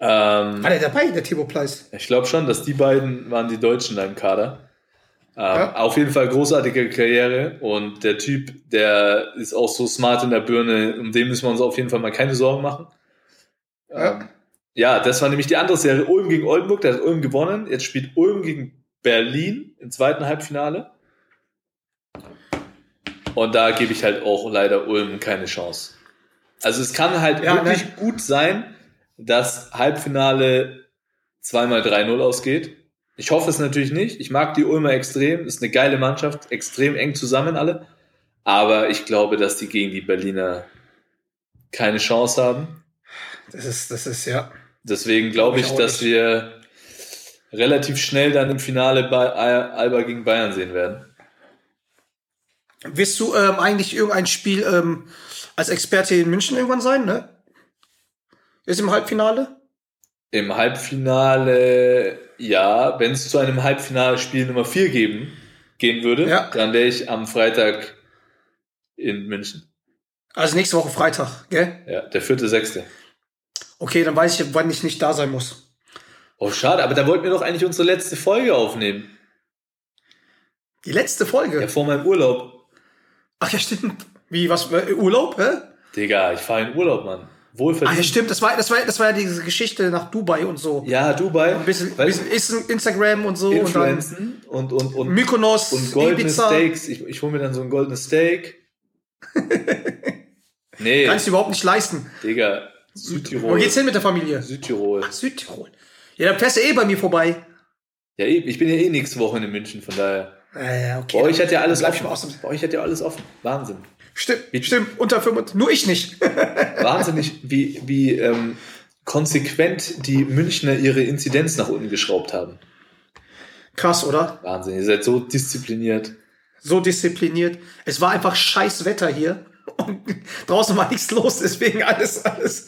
Ähm, War der dabei, der Thibaut Pleiss? ich glaube schon, dass die beiden waren die Deutschen da im Kader. Ähm, Ja. Auf jeden Fall großartige Karriere und der Typ, der ist auch so smart in der Birne, um den müssen wir uns auf jeden Fall mal keine Sorgen machen. Ja. Ähm, ja, das war nämlich die andere Serie. Ulm gegen Oldenburg, da hat Ulm gewonnen. Jetzt spielt Ulm gegen Berlin im zweiten Halbfinale. Und da gebe ich halt auch leider Ulm keine Chance. Also es kann halt Ja, wirklich ne? gut sein, dass Halbfinale zweimal 3-0 ausgeht. Ich hoffe es natürlich nicht. Ich mag die Ulmer extrem. Ist eine geile Mannschaft, extrem eng zusammen alle. Aber ich glaube, dass die gegen die Berliner keine Chance haben. Das ist, das ist, ja. Deswegen glaube Glaub ich, ich dass nicht. wir relativ schnell dann im Finale bei Al- Alba gegen Bayern sehen werden. Wirst du ähm, eigentlich irgendein Spiel ähm, als Experte in München irgendwann sein, ne? Ist im Halbfinale? Im Halbfinale, ja, wenn es zu einem Halbfinale-Spiel Nummer 4 geben, gehen würde, Ja. dann wäre ich am Freitag in München. Also nächste Woche Freitag, gell? Ja, der vierte, sechste. Okay, dann weiß ich, wann ich nicht da sein muss. Oh, schade, aber da wollten wir doch eigentlich unsere letzte Folge aufnehmen. Die letzte Folge. Ja, vor meinem Urlaub. Ach ja, stimmt. Wie, was, äh, Urlaub, hä? Digga, ich fahre in Urlaub, Mann. Ach ja, Wohlverdient. stimmt. Das war, das war, das war ja diese Geschichte nach Dubai und so. Ja, Dubai. Ein bisschen, bisschen Instagram und so. Und Influenzen und, und, dann und, Mykonos, und goldene Ibiza. Steaks. Ich, ich hole mir dann so ein goldenes Steak. nee, Kannst du überhaupt nicht leisten. Digga. Wo Südtirol. geht's hin mit der Familie? Südtirol. Südtirol. Ja, dann fährst du eh bei mir vorbei. Ja, eh, ich bin ja eh nächste Woche in München, von daher. Äh, okay. Bei euch hat ja alles ich offen. aus dem- Bei euch hat ja alles offen. Wahnsinn. Stimmt, Wie- stimmt. Unter 25. Nur ich nicht. Wahnsinnig, wie, wie ähm, konsequent die Münchner ihre Inzidenz nach unten geschraubt haben. Krass, oder? Wahnsinn, ihr seid so diszipliniert. So diszipliniert. Es war einfach scheiß Wetter hier. Und draußen war nichts los, deswegen alles, alles.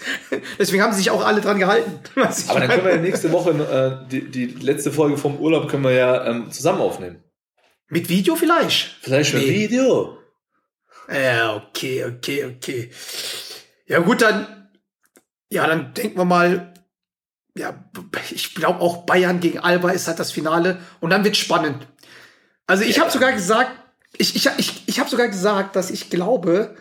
Deswegen haben sie sich auch alle dran gehalten. Aber dann können wir ja nächste Woche, äh, die, die letzte Folge vom Urlaub können wir ja ähm, zusammen aufnehmen. Mit Video vielleicht? Vielleicht mit Nee. Video. Ja, okay, okay, okay. Ja, gut, dann, ja, dann denken wir mal, ja, ich glaube auch Bayern gegen Alba ist halt das Finale und dann wird spannend. Also ich habe sogar gesagt, ich, ich, ich, ich habe sogar gesagt, dass ich glaube,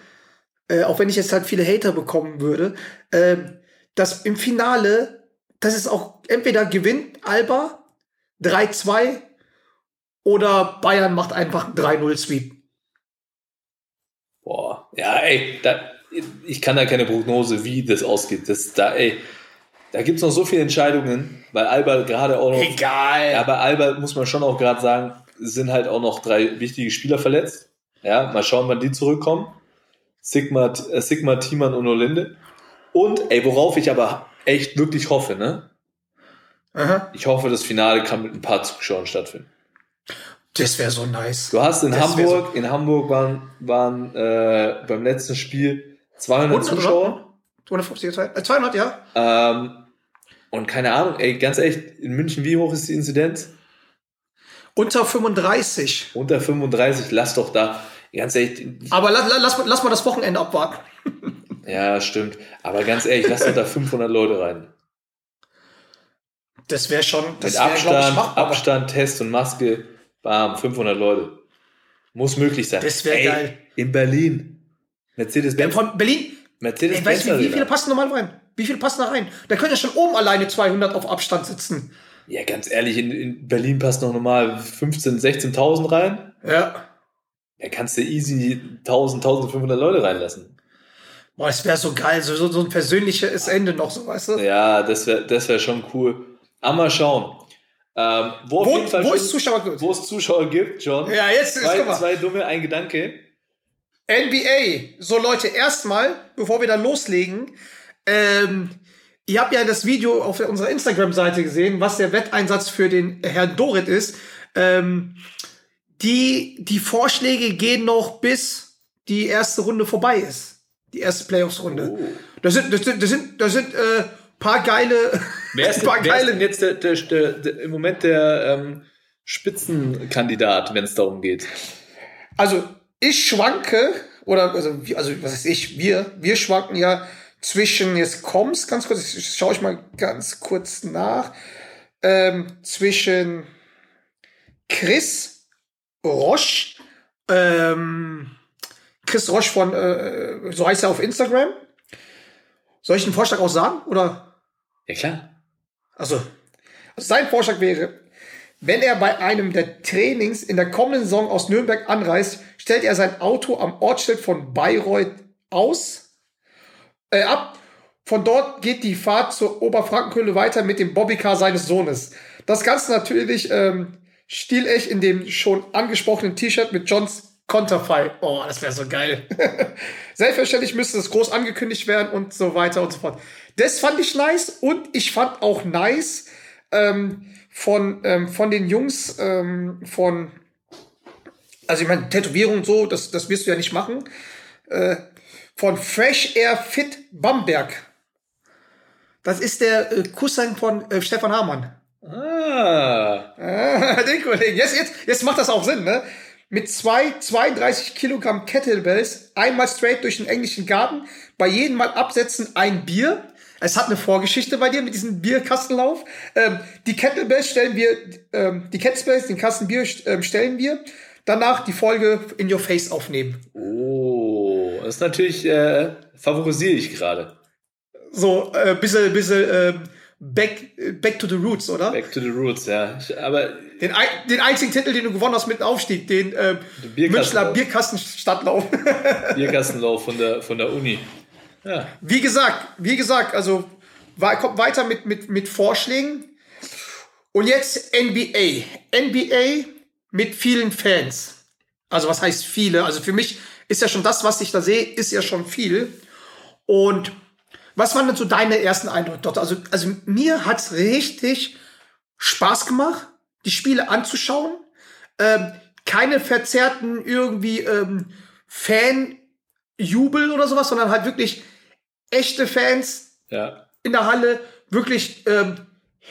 äh, auch wenn ich jetzt halt viele Hater bekommen würde, ähm, dass im Finale, dass es auch entweder gewinnt Alba 3-2 oder Bayern macht einfach einen 3-0-Sweep. Boah, ja, ey, da, ich kann da keine Prognose, wie das ausgeht. Das, da, ey, da gibt's noch so viele Entscheidungen, weil Alba gerade auch noch. Egal. Ja, bei Alba muss man schon auch gerade sagen, sind halt auch noch drei wichtige Spieler verletzt. Ja, mal schauen, wann die zurückkommen. Sigma, äh, Sigma, Thiemann und Olinde. Und, ey, worauf ich aber echt wirklich hoffe, ne? Aha. Ich hoffe, das Finale kann mit ein paar Zuschauern stattfinden. Das wäre so nice. Du hast in Das Hamburg, in Hamburg waren, waren äh, beim letzten Spiel 200 100, Zuschauer. 250, äh, 200, ja. Ähm, und keine Ahnung, ey, ganz ehrlich, in München, wie hoch ist die Inzidenz? Unter 35. Unter 35, lass doch da, ganz ehrlich, Aber lass, lass, lass mal das Wochenende abwarten. ja, stimmt, aber ganz ehrlich, lass doch da 500 Leute rein. Das wäre schon, das Mit wäre, glaube ich, Abstand, machbar. Abstand, Test und Maske, bam, 500 Leute. Muss möglich sein. Das wär Ey, geil. In Berlin. Mercedes-Benz. Von Berlin, Mercedes ey, weißt du, wie, wie viele passen normal rein? Wie viele passen da rein? Da können ja schon oben alleine 200 auf Abstand sitzen. Ja, ganz ehrlich, in, in Berlin passt noch normal 15.000, 16.000 rein. Ja. Da kannst du easy 1.000, 1.500 Leute reinlassen. Boah, es wäre so geil, so, so, ein persönliches Ende noch, so, weißt du? Ja, das wäre das wär schon cool. Aber mal schauen. Ähm, wo, Wo, wo ist Zuschauer? wo es Zuschauer gibt, John. Ja, jetzt, jetzt zwei, zwei dumme, ein Gedanke. NBA. So Leute, erstmal, bevor wir da loslegen, ähm, ihr habt ja das Video auf unserer Instagram-Seite gesehen, was der Wetteinsatz für den Herrn Dorit ist. Ähm, die, die Vorschläge gehen noch bis die erste Runde vorbei ist. Die erste Playoffs-Runde. Oh. Das sind, das sind, das sind, das sind äh, paar geile, Wer ist, denn, paar wer ist geile denn jetzt der, der, der, im Moment der ähm, Spitzenkandidat, wenn es darum geht? Also ich schwanke, oder also, also was ist ich, wir, wir schwanken ja zwischen, jetzt kommt's ganz kurz, ich schaue ich mal ganz kurz nach, ähm, zwischen Chris Roche, ähm, Chris Roche von, äh, so heißt er auf Instagram. Soll ich den Vorschlag auch sagen? Oder? Ja, klar. Also, also sein Vorschlag wäre, wenn er bei einem der Trainings in der kommenden Saison aus Nürnberg anreist, stellt er sein Auto am Ortsschild von Bayreuth aus, äh, ab. Von dort geht die Fahrt zur Oberfrankenhöhle weiter mit dem Bobbycar seines Sohnes. Das Ganze natürlich ähm, stilecht in dem schon angesprochenen T-Shirt mit Johns Konterfei. Oh, das wäre so geil. Selbstverständlich müsste es groß angekündigt werden und so weiter und so fort. Das fand ich nice und ich fand auch nice ähm, von, ähm, von den Jungs ähm, von, also ich meine, Tätowierung und so, das, das wirst du ja nicht machen, äh, von Fresh Air Fit Bamberg. Das ist der äh, Cousin von äh, Stefan Hamann. Ah. Ah, den Kollegen. Jetzt, jetzt, jetzt macht das auch Sinn, ne? Mit zwei 32 Kilogramm Kettlebells, einmal straight durch den englischen Garten, bei jedem Mal absetzen ein Bier. Es hat eine Vorgeschichte bei dir mit diesem Bierkastenlauf. Ähm, die Kettlebells stellen wir, ähm, die Kettlebells, den Kasten Bier ähm, stellen wir. Danach die Folge in your face aufnehmen. Oh, das ist natürlich, äh, favorisiere ich gerade. So, äh, bisschen, bisschen, ähm, back, äh, back to the roots, oder? Back to the roots, ja. Aber Den, den einzigen Titel, den du gewonnen hast mit dem Aufstieg, den ähm, Münchner Bierkastenlauf. Bierkastenstadtlauf. Bierkastenlauf von der, von der Uni. Ja. Wie gesagt, wie gesagt, also kommt weiter mit, mit, mit Vorschlägen. Und jetzt NBA. NBA mit vielen Fans. Also was heißt viele? Also für mich ist ja schon das, was ich da sehe, ist ja schon viel. Und was waren denn so deine ersten Eindrücke dort? Also, also mir hat's richtig Spaß gemacht, die Spiele anzuschauen. Ähm, keine verzerrten irgendwie ähm, Fan-Jubel oder sowas, sondern halt wirklich echte Fans Ja. in der Halle, wirklich ähm,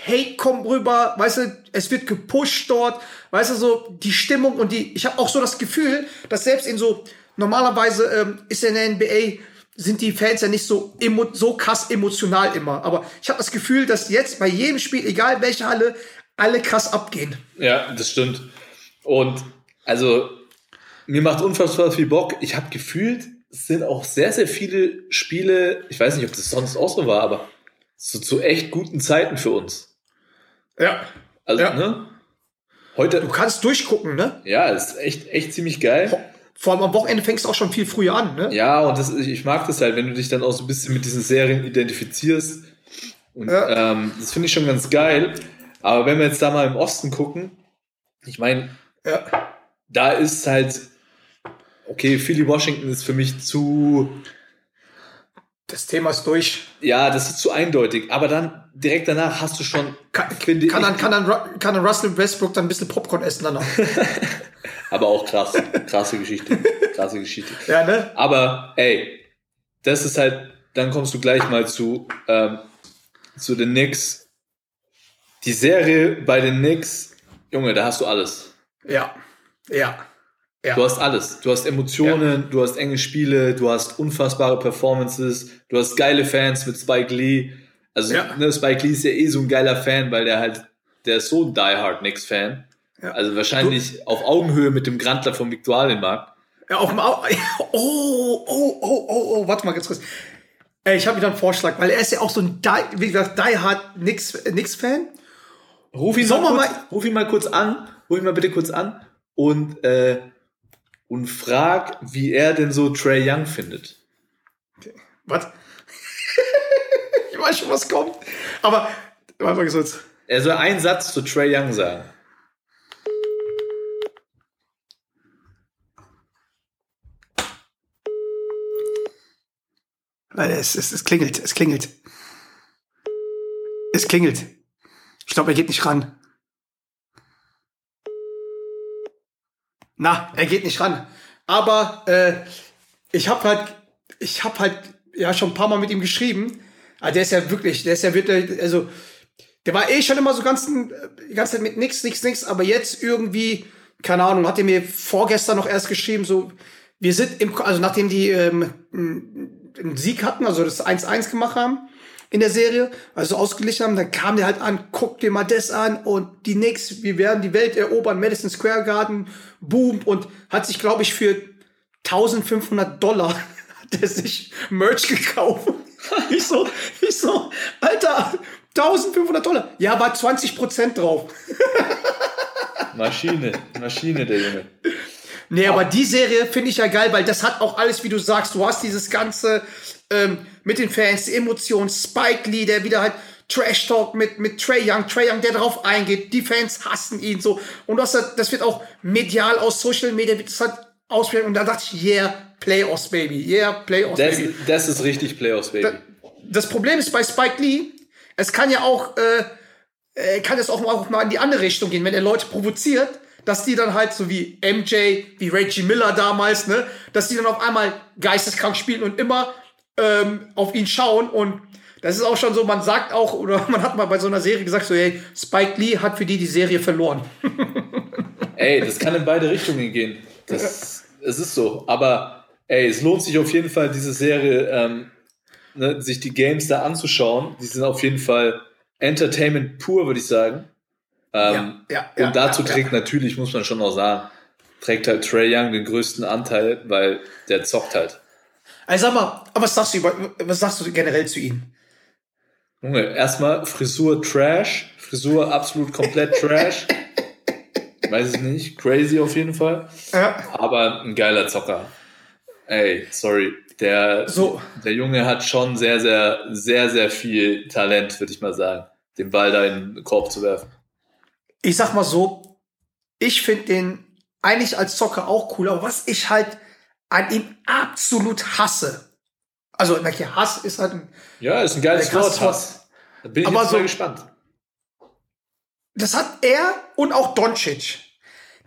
Hate kommt rüber, weißt du, es wird gepusht dort, weißt du, so die Stimmung und die, ich habe auch so das Gefühl, dass selbst in so, normalerweise ähm, ist in der NBA, sind die Fans ja nicht so, emo so krass emotional immer, aber ich habe das Gefühl, dass jetzt bei jedem Spiel, egal welche Halle, alle krass abgehen. Ja, das stimmt. Und also, mir macht unfassbar viel Bock. Ich habe gefühlt, es sind auch sehr, sehr viele Spiele, ich weiß nicht, ob das sonst auch so war, aber so zu echt guten Zeiten für uns. Ja. Also, Ja. ne? Heute, Du kannst durchgucken, ne? ja, ist echt, echt ziemlich geil. Vor allem am Wochenende fängst du auch schon viel früher an, ne? Ja, und das, ich mag das halt, wenn du dich dann auch so ein bisschen mit diesen Serien identifizierst. Und Ja. ähm, das finde ich schon ganz geil. Aber wenn wir jetzt da mal im Osten gucken, ich meine, Ja. da ist halt, okay, Philly Washington ist für mich zu, Das Thema ist durch. ja, das ist zu eindeutig. Aber dann direkt danach hast du schon, Kann, finde kann, dann, kann, dann, kann dann Russell Westbrook dann ein bisschen Popcorn essen danach. aber auch krass, krasse Geschichte, krasse Geschichte. ja, ne? Aber ey, das ist halt, dann kommst du gleich mal zu, ähm, zu den Knicks. Die Serie bei den Knicks, Junge, da hast du alles. Ja. Ja. Ja. Du hast alles. Du hast Emotionen, du hast enge Spiele, du hast unfassbare Performances, du hast geile Fans mit Spike Lee. Also Ja. ne, Spike Lee ist ja eh so ein geiler Fan, weil der halt, der ist so ein Die Hard Knicks Fan. Ja. Also wahrscheinlich auf Augenhöhe mit dem Grantler vom Viktualienmarkt. Ja, auf dem Au Oh, oh, oh, oh, oh, warte mal ganz kurz. Ich habe wieder einen Vorschlag, weil er ist ja auch so ein Die, wie gesagt, Die Hard Nix, Nix Fan. Ruf ihn, mal kurz, mal- ruf ihn mal kurz an, ruf ihn mal bitte kurz an und, äh, und frag, wie er denn so Trey Young findet. Was? ich weiß schon, was kommt. Aber, ganz kurz. Er soll einen Satz zu Trey Young sagen. Weil es, es, es klingelt, es klingelt. Es klingelt. Ich glaube, er geht nicht ran. Na, er geht nicht ran. Aber äh, ich habe halt, ich habe halt ja schon ein paar Mal mit ihm geschrieben. Aber der ist ja wirklich, der ist ja wirklich, also der war eh schon immer so ganz, die ganze Zeit mit nix, nix, nix. Aber jetzt irgendwie, keine Ahnung, hat er mir vorgestern noch erst geschrieben, so wir sind im, also nachdem die ähm, einen Sieg hatten, also das 1-1 gemacht haben in der Serie, also ausgeglichen haben, dann kam der halt an, guck dir mal das an und die Knicks, wir werden die Welt erobern, Madison Square Garden, boom und hat sich, glaube ich, für 1500 Dollar hat er sich Merch gekauft. ich so, ich so, Alter, 1500 Dollar. Ja, war 20 Prozent drauf. Maschine, Maschine, der Junge. Nee, aber die Serie finde ich ja geil, weil das hat auch alles, wie du sagst, du hast dieses ganze ähm, mit den Fans, die Emotionen, Spike Lee, der wieder halt Trash Talk mit, mit Trey Young, Trey Young, der darauf eingeht, die Fans hassen ihn so. Und das, das wird auch medial aus Social Media, wird das halt ausprobiert. Und da dachte ich, yeah, Playoffs, Baby, yeah, Playoffs, Das, Baby. das ist richtig Playoffs, Baby. Das Problem ist bei Spike Lee, es kann ja auch, äh, äh, kann es auch, auch mal in die andere Richtung gehen, wenn er Leute provoziert, dass die dann halt so wie MJ, wie Reggie Miller damals, ne, dass die dann auf einmal geisteskrank spielen und immer ähm, auf ihn schauen und das ist auch schon so, man sagt auch, oder man hat mal bei so einer Serie gesagt, so, hey, Spike Lee hat für die die Serie verloren. Ey, das kann in beide Richtungen gehen. Das, es ist so. Aber ey, es lohnt sich auf jeden Fall, diese Serie, ähm, ne, sich die Games da anzuschauen. Die sind auf jeden Fall Entertainment pur, würde ich sagen. Ähm, Ja, ja, und dazu ja, trägt natürlich, muss man schon noch sagen, trägt halt Trey Young den größten Anteil, weil der zockt halt. Also sag mal, aber was sagst du über, was sagst du generell zu ihm? Junge, erstmal Frisur Trash, Frisur absolut komplett Trash. Weiß ich nicht, crazy auf jeden Fall. Ja. Aber ein geiler Zocker. Ey, sorry. Der, So. der Junge hat schon sehr, sehr, sehr, sehr viel Talent, würde ich mal sagen, den Ball da in den Korb zu werfen. ich sag mal so, ich finde den eigentlich als Zocker auch cool, aber was ich halt an ihm absolut hasse, also okay, Hass ist halt, ein- Ja, ist ein geiles Der Wort, Hass-. Da bin ich Aber so- gespannt. das hat er und auch Doncic.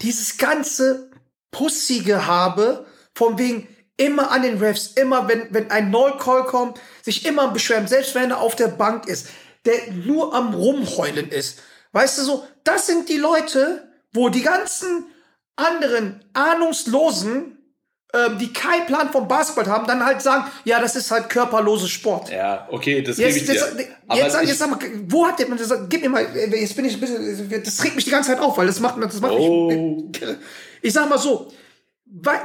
Dieses ganze pussige habe, von wegen immer an den Refs, immer wenn, wenn ein No-Call kommt, sich immer beschweren, selbst wenn er auf der Bank ist, der nur am Rumheulen ist. Weißt du so, das sind die Leute, wo die ganzen anderen Ahnungslosen, ähm, die keinen Plan vom Basketball haben, dann halt sagen, ja, das ist halt körperlose Sport. Ja, okay, das gebe Jetzt, ich dir. jetzt, jetzt, sag, jetzt sag mal, wo hat der, das, gib mir mal, jetzt bin ich ein bisschen, das regt mich die ganze Zeit auf, weil das macht, das macht Oh. mich, ich sag mal so,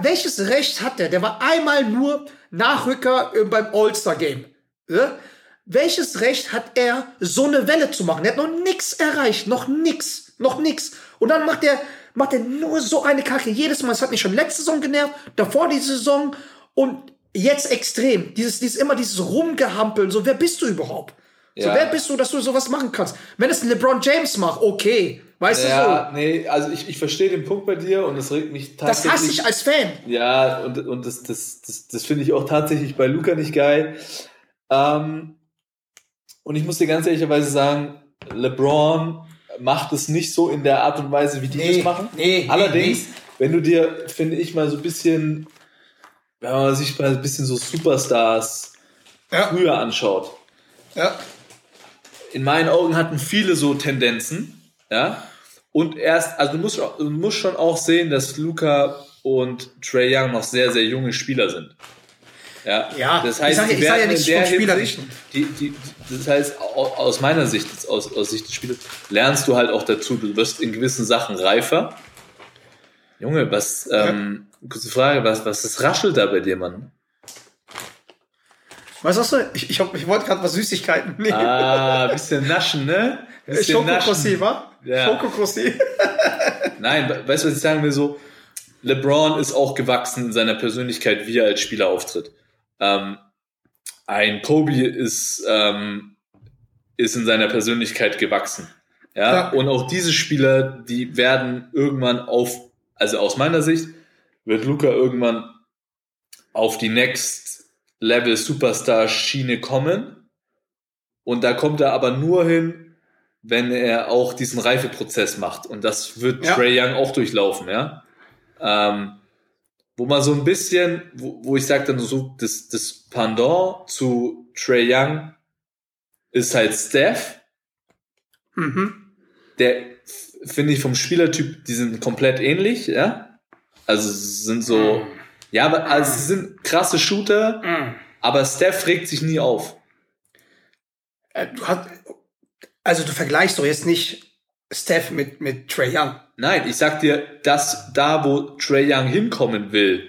welches Recht hat der? Der war einmal nur Nachrücker äh, beim All-Star-Game. Ja? Welches Recht hat er, so eine Welle zu machen? Der hat noch nix erreicht, noch nix, noch nix. Und dann macht er, macht er nur so eine Kacke. Jedes Mal, es hat mich schon letzte Saison genervt, davor die Saison und jetzt extrem. Dieses, dieses immer dieses Rumgehampeln, so, wer bist du überhaupt? So, Ja. wer bist du, dass du sowas machen kannst? Wenn es LeBron James macht, okay. Weißt du Ja, so? nee, also ich, ich verstehe den Punkt bei dir und es regt mich Das tatsächlich. hasse ich als Fan. Ja, und, und das, das, das, das finde ich auch tatsächlich bei Luca nicht geil. Ähm, und ich muss dir ganz ehrlicherweise sagen, LeBron macht es nicht so in der Art und Weise, wie die Nee, das machen. nee, Allerdings, nee, wenn du dir, finde ich, mal so ein bisschen, wenn man sich mal ein bisschen so Superstars Ja. früher anschaut, Ja. in meinen Augen hatten viele so Tendenzen, ja. Und erst, also du musst, du musst schon auch sehen, dass Luca und Trey Young noch sehr, sehr junge Spieler sind. Ja, Ja, das ich heißt, sag ja- ich sag ja werden nicht in der vom Spielerischen. die, die, das heißt, au- aus meiner Sicht, aus, aus Sicht des Spielers, lernst du halt auch dazu, du wirst in gewissen Sachen reifer. Junge, was, ähm, kurze Frage, was, was ist raschelt da bei dir, Mann? Was sagst du? Ich, ich, ich wollte gerade was Süßigkeiten nehmen. Ah, bisschen naschen, ne? Schokokrossi, wa? Ja. Schokokrossi. Nein, we- weißt du, was ich sagen will? So, LeBron ist auch gewachsen in seiner Persönlichkeit, wie er als Spieler auftritt. Ähm, ein Kobe ist, ähm, ist in seiner Persönlichkeit gewachsen. Ja? Ja. Und auch diese Spieler, die werden irgendwann auf, also aus meiner Sicht, wird Luca irgendwann auf die Next Level Superstar Schiene kommen. Und da kommt er aber nur hin, wenn er auch diesen Reifeprozess macht. Und das wird Ja. Trey Young auch durchlaufen, ja. Ähm, wo man so ein bisschen, wo, wo ich sage dann so, das, das Pendant zu Trey Young ist halt Steph. Mhm. Der finde ich vom Spielertyp, die sind komplett ähnlich, ja. Also sind so, ja, aber also sie sind krasse Shooter, Mhm. aber Steph regt sich nie auf. Äh, Du hast, also du vergleichst doch jetzt nicht Steph mit, mit Trey Young. Nein, ich sag dir, dass da, wo Trey Young hinkommen will,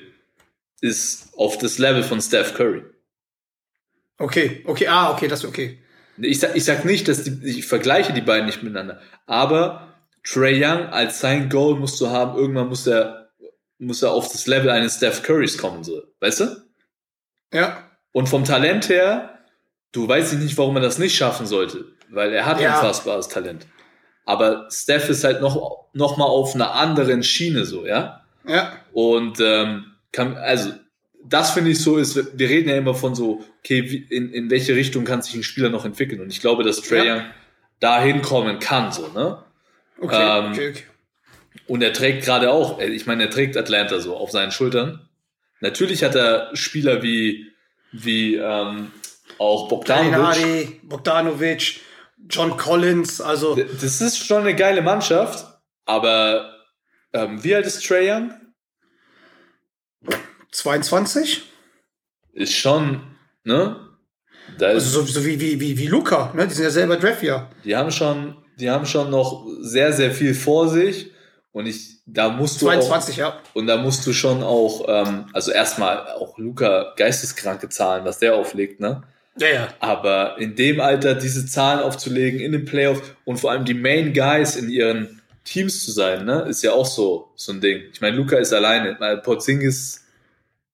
ist auf das Level von Steph Curry. Okay, okay, ah, okay, das ist okay. Ich sag, ich sag nicht, dass die, ich vergleiche die beiden nicht miteinander, aber Trey Young als sein Goal musst du haben, irgendwann muss er, muss er auf das Level eines Steph Currys kommen, so, weißt du? Ja. Und vom Talent her, du weißt nicht, warum er das nicht schaffen sollte, weil er hat Ja. unfassbares Talent. Aber Steph ist halt noch, noch mal auf einer anderen Schiene, so, ja? Ja. Und ähm, kann, also das finde ich so ist, wir reden ja immer von so, okay, wie, in, in welche Richtung kann sich ein Spieler noch entwickeln? Und ich glaube, dass Trae Ja. Young dahin kommen kann, so, ne? Okay, Ähm, okay, okay. Und er trägt gerade auch, äh, ich meine, er trägt Atlanta so auf seinen Schultern. Natürlich hat er Spieler wie, wie ähm, auch Bogdanovic. Bogdanovic, John Collins, also Das ist schon eine geile Mannschaft, aber ähm, wie alt ist Trae Young? 22. Ist schon, ne? Da Also so, so wie, wie, wie, wie Luca, ne? Die sind ja selber Draftjahr. die haben schon, die haben schon noch sehr, sehr viel vor sich. Und ich, da musst du 22, ja. und da musst du schon auch, ähm, also erstmal auch Luca geisteskranke Zahlen, was der auflegt, ne? Ja, ja. Aber in dem Alter diese Zahlen aufzulegen in den Playoffs und vor allem die Main Guys in ihren Teams zu sein, ne, ist ja auch so, so ein Ding. Ich meine, Luca ist alleine, Porzingis,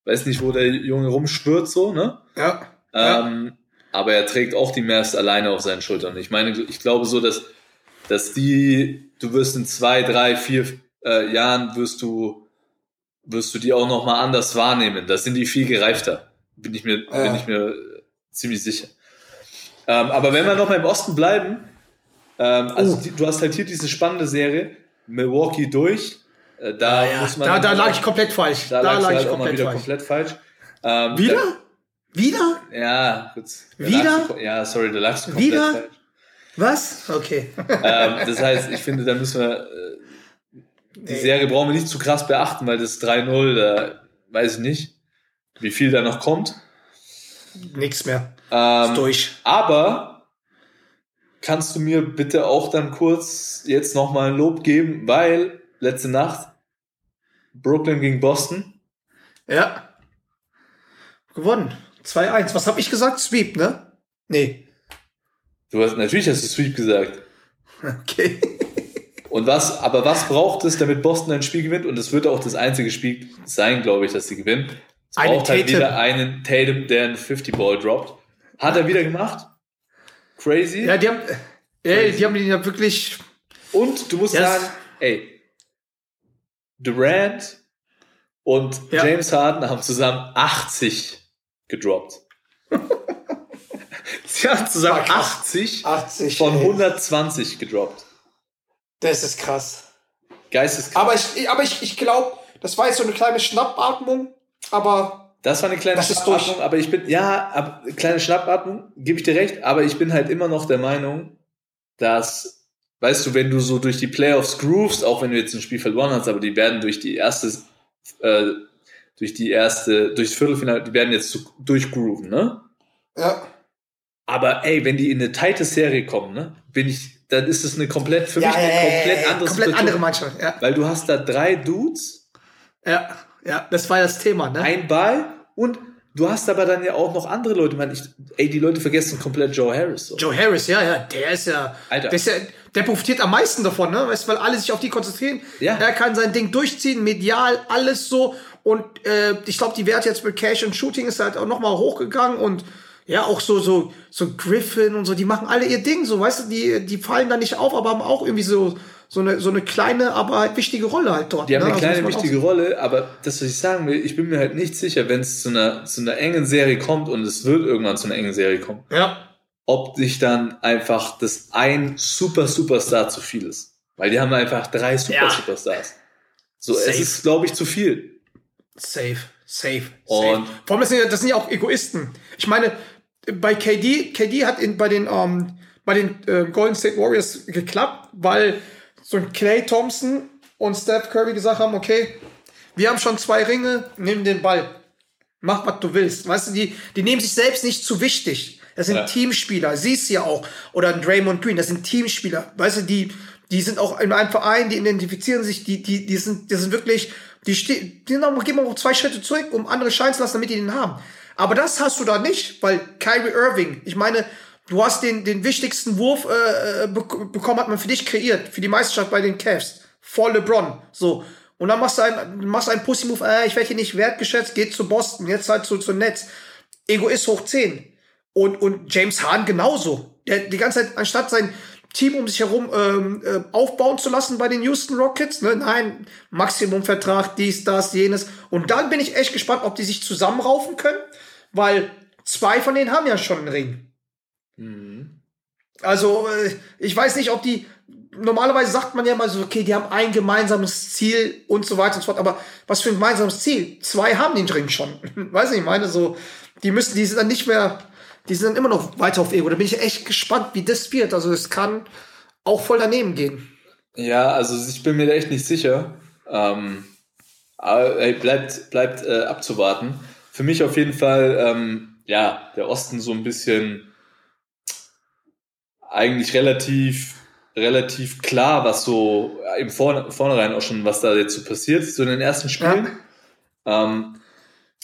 weiß nicht, wo der Junge rumschwirrt, so, ne? Ja. Ja. Ähm, aber er trägt auch die Mavs alleine auf seinen Schultern. Ich meine, ich glaube so, dass, dass die, du wirst in zwei, drei, vier äh, Jahren wirst du, wirst du die auch noch mal anders wahrnehmen. Da sind die viel gereifter. Bin ich mir, Ja. bin ich mir ziemlich sicher. Ähm, aber wenn wir noch mal im Osten bleiben, ähm, also Oh. die, du hast halt hier diese spannende Serie, Milwaukee durch. Äh, da ja. muss man Da, da lag ich komplett falsch. da, Da, du lag halt ich mal komplett wieder falsch. komplett falsch. Ähm, Wieder? Wieder? Da, ja, kurz. Da Wieder? Du, ja, sorry, da lagst du komplett Wieder? falsch. Was? Okay. Ähm, das heißt, ich finde, da müssen wir, äh, die Nee. Serie brauchen wir nicht zu krass beachten, weil das 3-0, da weiß ich nicht, wie viel da noch kommt. Nix mehr. Ähm, Ist durch. aber kannst du mir bitte auch dann kurz jetzt nochmal ein Lob geben, weil letzte Nacht Brooklyn gegen Boston. Ja. Gewonnen. 2-1. Was habe ich gesagt? Sweep, ne? Nee. Du hast, natürlich hast du Sweep gesagt. Okay. Und was, aber was braucht es, damit Boston ein Spiel gewinnt? Und es wird auch das einzige Spiel sein, glaube ich, dass sie gewinnen. Einen braucht halt Tatum. wieder einen Tatum, der einen 50-Ball droppt. Hat er wieder gemacht. Crazy. Ja, die haben, ey, die haben ihn ja wirklich. Und du musst Yes. sagen, ey, Durant und Ja. James Harden haben zusammen 80 gedroppt. Sie haben zusammen War krass. 80, 80. von ey. 120 gedroppt. Das ist krass. Geisteskrank. Aber ich, aber ich, ich glaube, das war jetzt so eine kleine Schnappatmung. Aber Das war eine kleine Das Schnappatmung, aber ich bin, ja, ab, kleine Schnappatmung, gebe ich dir recht, aber ich bin halt immer noch der Meinung, dass, weißt du, wenn du so durch die Playoffs groovst, auch wenn du jetzt ein Spiel verloren hast, aber die werden durch die erste äh, durch die erste, durchs Viertelfinale, die werden jetzt durchgrooven, ne? Ja. Aber ey, wenn die in eine tighte Serie kommen, ne, bin ich, dann ist es eine komplett, für Ja, mich eine ja, komplett ja, komplett andere Mannschaft. Ja. Weil du hast da drei Dudes, ja, ja, das war das Thema, ne? ein Ball und du hast aber dann ja auch noch andere Leute. Man, ich, ey, die Leute vergessen komplett Joe Harris. So. Joe Harris, ja, ja, der ist ja, Alter. Der, ist ja, der profitiert am meisten davon, ne? Weißt du, weil alle sich auf die konzentrieren. Ja. Er kann sein Ding durchziehen, medial, alles so. Und äh, ich glaube, die Werte jetzt mit Cash und Shooting ist halt auch noch mal hochgegangen und ja, auch so, so, so Griffin und so, die machen alle ihr Ding, so, weißt du, die, die fallen da nicht auf, aber haben auch irgendwie so, so eine, so eine kleine, aber halt wichtige Rolle halt dort. Die haben ne? eine Also kleine, auch wichtige Rolle, aber das, was ich sagen will, ich bin mir halt nicht sicher, wenn es zu einer, zu einer engen Serie kommt und es wird irgendwann zu einer engen Serie kommen. Ja. ob sich dann einfach das ein Super Superstar zu viel ist. Weil die haben einfach drei Super Ja. Superstars. So, Safe. es ist, glaube ich, zu viel. Safe, safe, Und- safe. Vor allem, das sind, ja, das sind ja auch Egoisten. Ich meine, bei KD, KD hat in, bei den, ähm, bei den äh, Golden State Warriors geklappt, weil so ein Clay Thompson und Steph Curry gesagt haben, okay, wir haben schon zwei Ringe, nimm den Ball. Mach, was du willst. Weißt du, die, die nehmen sich selbst nicht zu wichtig. Das sind Ja. Teamspieler, siehst du ja auch. Oder ein Draymond Green, das sind Teamspieler. Weißt du, die, die sind auch in einem Verein, die identifizieren sich, die, die, die sind, die sind wirklich, die stehen, die gehen auch zwei Schritte zurück, um andere scheinen zu lassen, damit die den haben. Aber das hast du da nicht, weil Kyrie Irving, ich meine, du hast den, den wichtigsten Wurf äh, äh, bek bekommen, hat man für dich kreiert, für die Meisterschaft bei den Cavs. Vor LeBron. So. Und dann machst du einen, machst einen Pussy-Move, äh, ich werde hier nicht wertgeschätzt, geht zu Boston, jetzt halt zu, zu Netz. Egoist hoch 10. Und, und James Hahn genauso. Der die ganze Zeit, anstatt sein Team um sich herum ähm, äh, aufbauen zu lassen bei den Houston Rockets, ne, nein, Maximumvertrag, dies, das, jenes. Und dann bin ich echt gespannt, ob die sich zusammenraufen können, weil zwei von denen haben ja schon einen Ring. Also, äh, ich weiß nicht, ob die. Normalerweise sagt man ja mal so, okay, die haben ein gemeinsames Ziel und so weiter und so fort. Aber was für ein gemeinsames Ziel? Zwei haben den Ring schon. weiß nicht, ich meine so, die müssen, die sind dann nicht mehr, die sind dann immer noch weiter auf Ego. Da bin ich echt gespannt, wie das wird. Also, es kann auch voll daneben gehen. Ja, also ich bin mir da echt nicht sicher. Ähm, aber ey, bleibt, bleibt äh, abzuwarten. Für mich auf jeden Fall, ähm, ja, der Osten so ein bisschen eigentlich relativ, relativ klar, was so im Vorne, Vornherein auch schon, was da jetzt so passiert, so in den ersten Spielen. Ähm,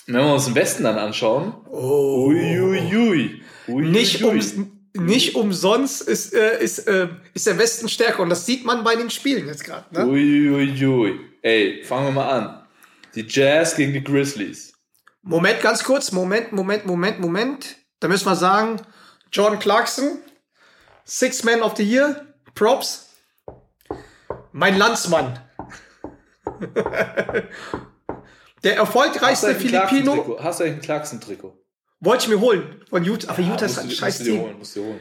wenn wir uns den Westen dann anschauen, Oh. uiuiui, ui, Nicht, um, nicht umsonst ist, äh, ist, äh, ist der Westen stärker. Und das sieht man bei den Spielen jetzt gerade. Ne? Uiuiui. Ey, fangen wir mal an. Die Jazz gegen die Grizzlies. Moment, ganz kurz. Moment, Moment, Moment, Moment. Da müssen wir sagen, Jordan Clarkson, Six Man of the Year, Props. Mein Landsmann. Der erfolgreichste Filipino? Hast du eigentlich ein Clarkson-Trikot? wollte ich mir holen von Utah. Aber Utah ist ein scheiß Team. holen, musst du holen.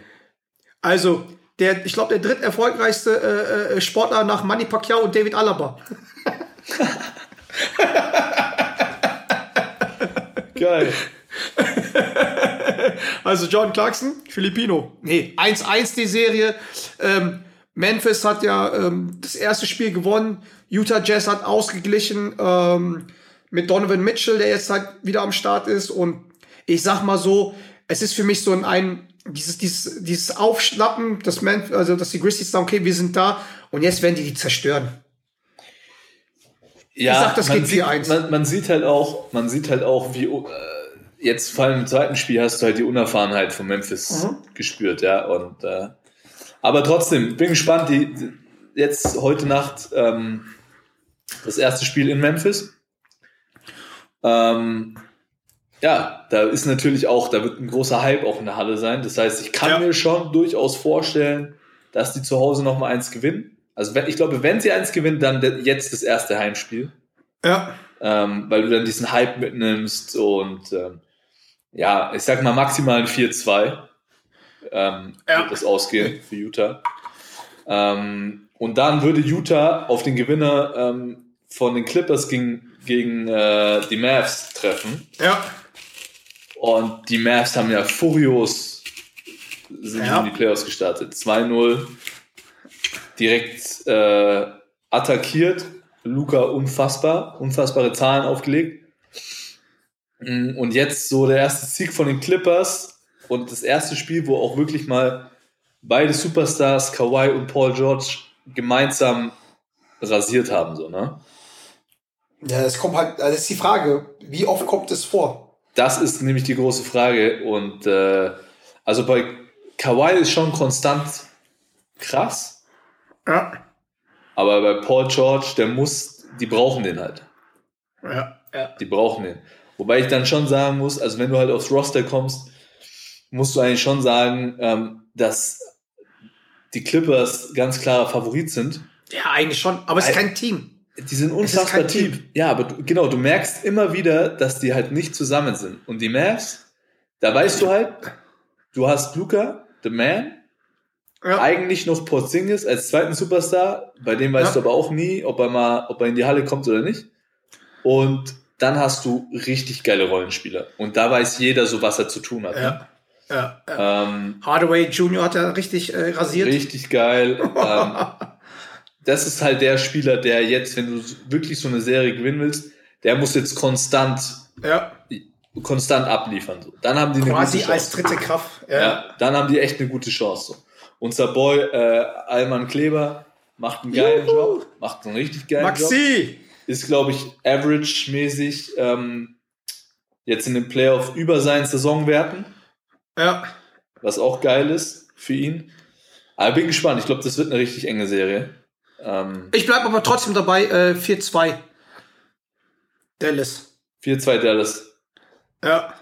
Also, der, ich glaube, der dritterfolgreichste äh, äh, Sportler nach Manny Pacquiao und David Alaba. Geil. Also John Clarkson, Filipino. Nee, 1-1 die Serie. Ähm, Memphis hat ja ähm, das erste Spiel gewonnen. Utah Jazz hat ausgeglichen ähm, mit Donovan Mitchell, der jetzt halt wieder am Start ist. Und ich sag mal so, es ist für mich so ein, ein dieses, dieses, dieses Aufschnappen, dass, Memphis, also, dass die Grizzlies sagen, okay, wir sind da und jetzt werden die die zerstören. Ja, Ich sag, das man geht sieht, 4-1. Man, man sieht halt auch, man sieht halt auch, wie äh, jetzt vor allem im zweiten Spiel hast du halt die Unerfahrenheit von Memphis Mhm. gespürt, ja. Und äh, aber trotzdem, bin gespannt, die, die jetzt heute Nacht ähm, das erste Spiel in Memphis. Ähm, ja, da ist natürlich auch, da wird ein großer Hype auch in der Halle sein. Das heißt, ich kann Ja. mir schon durchaus vorstellen, dass die zu Hause noch mal eins gewinnen. Also wenn, ich glaube, wenn sie eins gewinnen, dann jetzt das erste Heimspiel, Ja. ähm, weil du dann diesen Hype mitnimmst und ähm, ja, ich sag mal maximal ein 4-2 ähm, Ja. wird das ausgehen für Utah. Ähm, und dann würde Utah auf den Gewinner ähm, von den Clippers gegen, gegen äh, die Mavs treffen. Ja. Und die Mavs haben ja furios sind Ja. in die Playoffs gestartet. 2-0 direkt äh, attackiert. Luca unfassbar, unfassbare Zahlen aufgelegt. Mm, Und jetzt so der erste Sieg von den Clippers und das erste Spiel, wo auch wirklich mal beide Superstars, Kawhi und Paul George, gemeinsam rasiert haben, so, ne? Ja, das kommt halt, das ist die Frage, wie oft kommt es vor? Das ist nämlich die große Frage. Und äh, also bei Kawhi ist schon konstant krass, Ja. aber bei Paul George, der muss, die brauchen den halt. Ja. ja. Die brauchen den. Wobei ich dann schon sagen muss, also wenn du halt aufs Roster kommst, musst du eigentlich schon sagen, ähm, dass die Clippers ganz klarer Favorit sind. Ja, eigentlich schon, aber es ist kein Team. Die sind unfassbar tief. Ja, aber du, genau, du merkst immer wieder, dass die halt nicht zusammen sind. Und die Mavs, da weißt du halt, du hast Luca, the man, Ja. eigentlich noch Porzingis als zweiten Superstar, bei dem weißt Ja. du aber auch nie, ob er mal, ob er in die Halle kommt oder nicht. Und dann hast du richtig geile Rollenspieler. Und da weiß jeder so, was er zu tun hat. ne? Ja. Ja. ja. Ähm, Hardaway Jr. hat ja richtig äh, rasiert. richtig geil. ähm, das ist halt der Spieler, der jetzt, wenn du wirklich so eine Serie gewinnen willst, der muss jetzt konstant, Ja. konstant abliefern. So. Dann haben die eine Quasi als dritte Kraft. Ja. Ja, dann haben die echt eine gute Chance. So. Unser Boy äh, Alman Kleber macht einen geilen Juhu. Job, macht einen richtig geilen Job. Maxi! Ist, glaube ich, average-mäßig ähm, jetzt in den Playoff über seinen Saisonwerten, Ja. was auch geil ist für ihn. Aber bin gespannt. Ich glaube, das wird eine richtig enge Serie. Ähm, Ich bleibe aber trotzdem dabei, äh, 4-2. Dallas. 4-2 Dallas. Ja.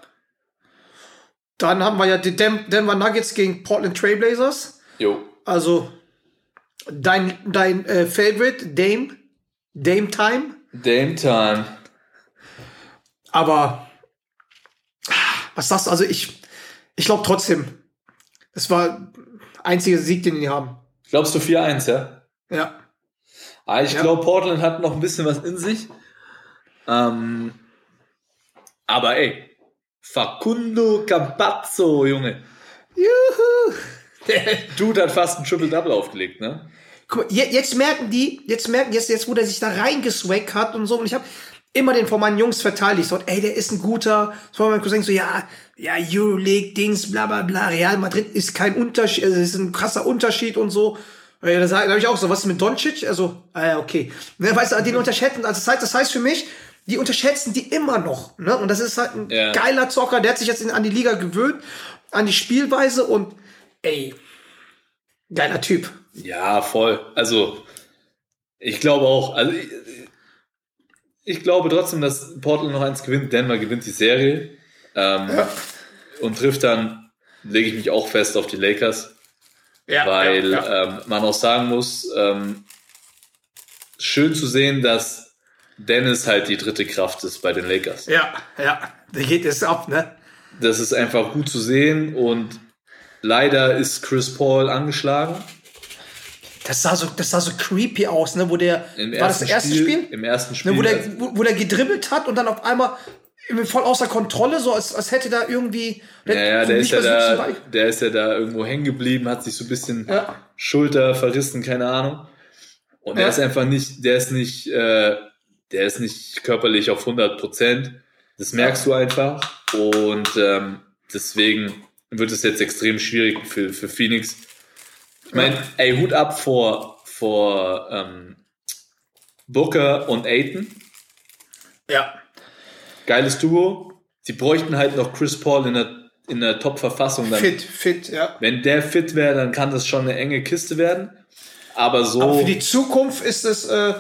Dann haben wir ja die Denver Nuggets gegen Portland Trailblazers. Jo. Also dein, dein äh, Favorite, Dame. Dame Time. Dame Time. Aber was sagst du? Also ich, ich glaube trotzdem, es war einziger Sieg, den die haben. Glaubst du 4-1, ja? Ja. Ah, ich Ja. glaube, Portland hat noch ein bisschen was in sich. Ähm, aber ey, Facundo Campazzo, Junge. Juhu. Dude hat fast ein Triple-Double aufgelegt, ne? Guck mal, je- jetzt merken die, jetzt merken jetzt, jetzt wo der sich da reingeswaggt hat und so. Und ich habe immer den von meinen Jungs verteidigt. So, ey, der ist ein guter. Von meinem Cousin so, ja, ja, Euroleague, Dings, bla bla bla. Real Madrid ist kein Unterschied, also ist ein krasser Unterschied und so. Ja, da sage ich auch so, was ist mit Doncic? Also, ah ja, okay. Ne, weißt du, den unterschätzen, also das heißt, das heißt für mich, die unterschätzen die immer noch. Ne? Und das ist halt ein Ja. geiler Zocker, der hat sich jetzt in, an die Liga gewöhnt, an die Spielweise und ey, geiler Typ. Ja, voll. Also, ich glaube auch, also ich, ich glaube trotzdem, dass Portland noch eins gewinnt. Denver gewinnt die Serie ähm, und trifft dann, lege ich mich auch fest auf die Lakers. Ja, weil ja, ja. Ähm, man auch sagen muss, ähm, schön zu sehen, dass Dennis halt die dritte Kraft ist bei den Lakers. Ja, ja, da geht es ab, ne? Das ist einfach gut zu sehen und leider ist Chris Paul angeschlagen. Das sah so, das sah so creepy aus, ne? Wo der, Im war das erste Spiel? Im ersten Spiel. Ne, wo, der, wo, wo der gedribbelt hat und dann auf einmal voll außer Kontrolle, so als, als hätte da irgendwie. ja, ja, der ist ja, da, der ist ja da irgendwo hängen geblieben, hat sich so ein bisschen Ja. Schulter verrissen, keine Ahnung. Und der Ja. ist einfach nicht, der ist nicht, äh, der ist nicht körperlich auf 100 Prozent. Das merkst du einfach. Und ähm, deswegen wird es jetzt extrem schwierig für, für Phoenix. Ich meine, ey, Hut ab vor, vor ähm, Booker und Aiton. Ja. Geiles Duo. Sie bräuchten halt noch Chris Paul in der, in der Top-Verfassung. Fit, fit, ja. Wenn der fit wäre, dann kann das schon eine enge Kiste werden. Aber so Aber für die Zukunft ist es, äh,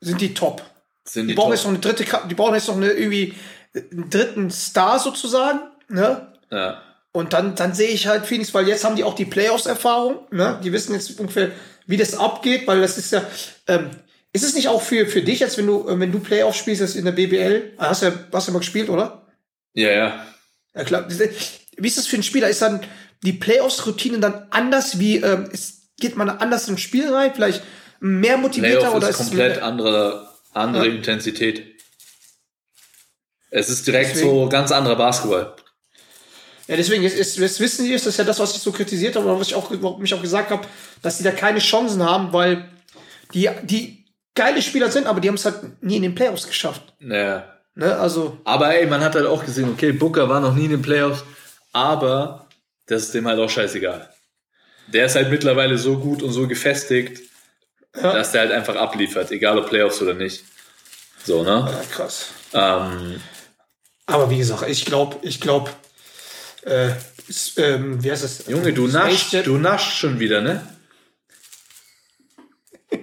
sind die top. sind Die die brauchen top. jetzt noch eine dritte, die brauchen jetzt noch eine irgendwie einen dritten Star sozusagen, ne? Ja. Und dann, dann sehe ich halt Phoenix, weil jetzt haben die auch die Playoffs-Erfahrung, ne? Die wissen jetzt ungefähr, wie das abgeht, weil das ist ja, ähm, ist es nicht auch für, für dich, als wenn du, äh, wenn du Playoffs spielst, jetzt in der BBL, Ah, hast du ja, hast du ja mal gespielt, oder? ja, ja. Ja, klar. Wie ist das für einen Spieler? Ist dann die Playoffs-Routine dann anders? Wie, ähm, ist, geht man anders ins Spiel rein? Vielleicht mehr motivierter Playoff oder ist ist komplett es andere, andere Ja. Intensität. Es ist direkt Deswegen- so ganz anderer Basketball. Ja, deswegen ist, ist, das wissen die, ist das ja das, was ich so kritisiert habe, oder was ich auch, warum ich auch gesagt habe, dass die da keine Chancen haben, weil die, die geile Spieler sind, aber die haben es halt nie in den Playoffs geschafft. Ja. Ne, also, Aber ey, man hat halt auch gesehen, okay, Booker war noch nie in den Playoffs, aber das ist dem halt auch scheißegal. Der ist halt mittlerweile so gut und so gefestigt, dass der halt einfach abliefert, egal ob Playoffs oder nicht. So, ne? ja, krass. Ähm, Aber wie gesagt, ich glaube, ich glaube, äh, ähm, wie heißt das? Junge, du naschst, du naschst schon wieder, ne?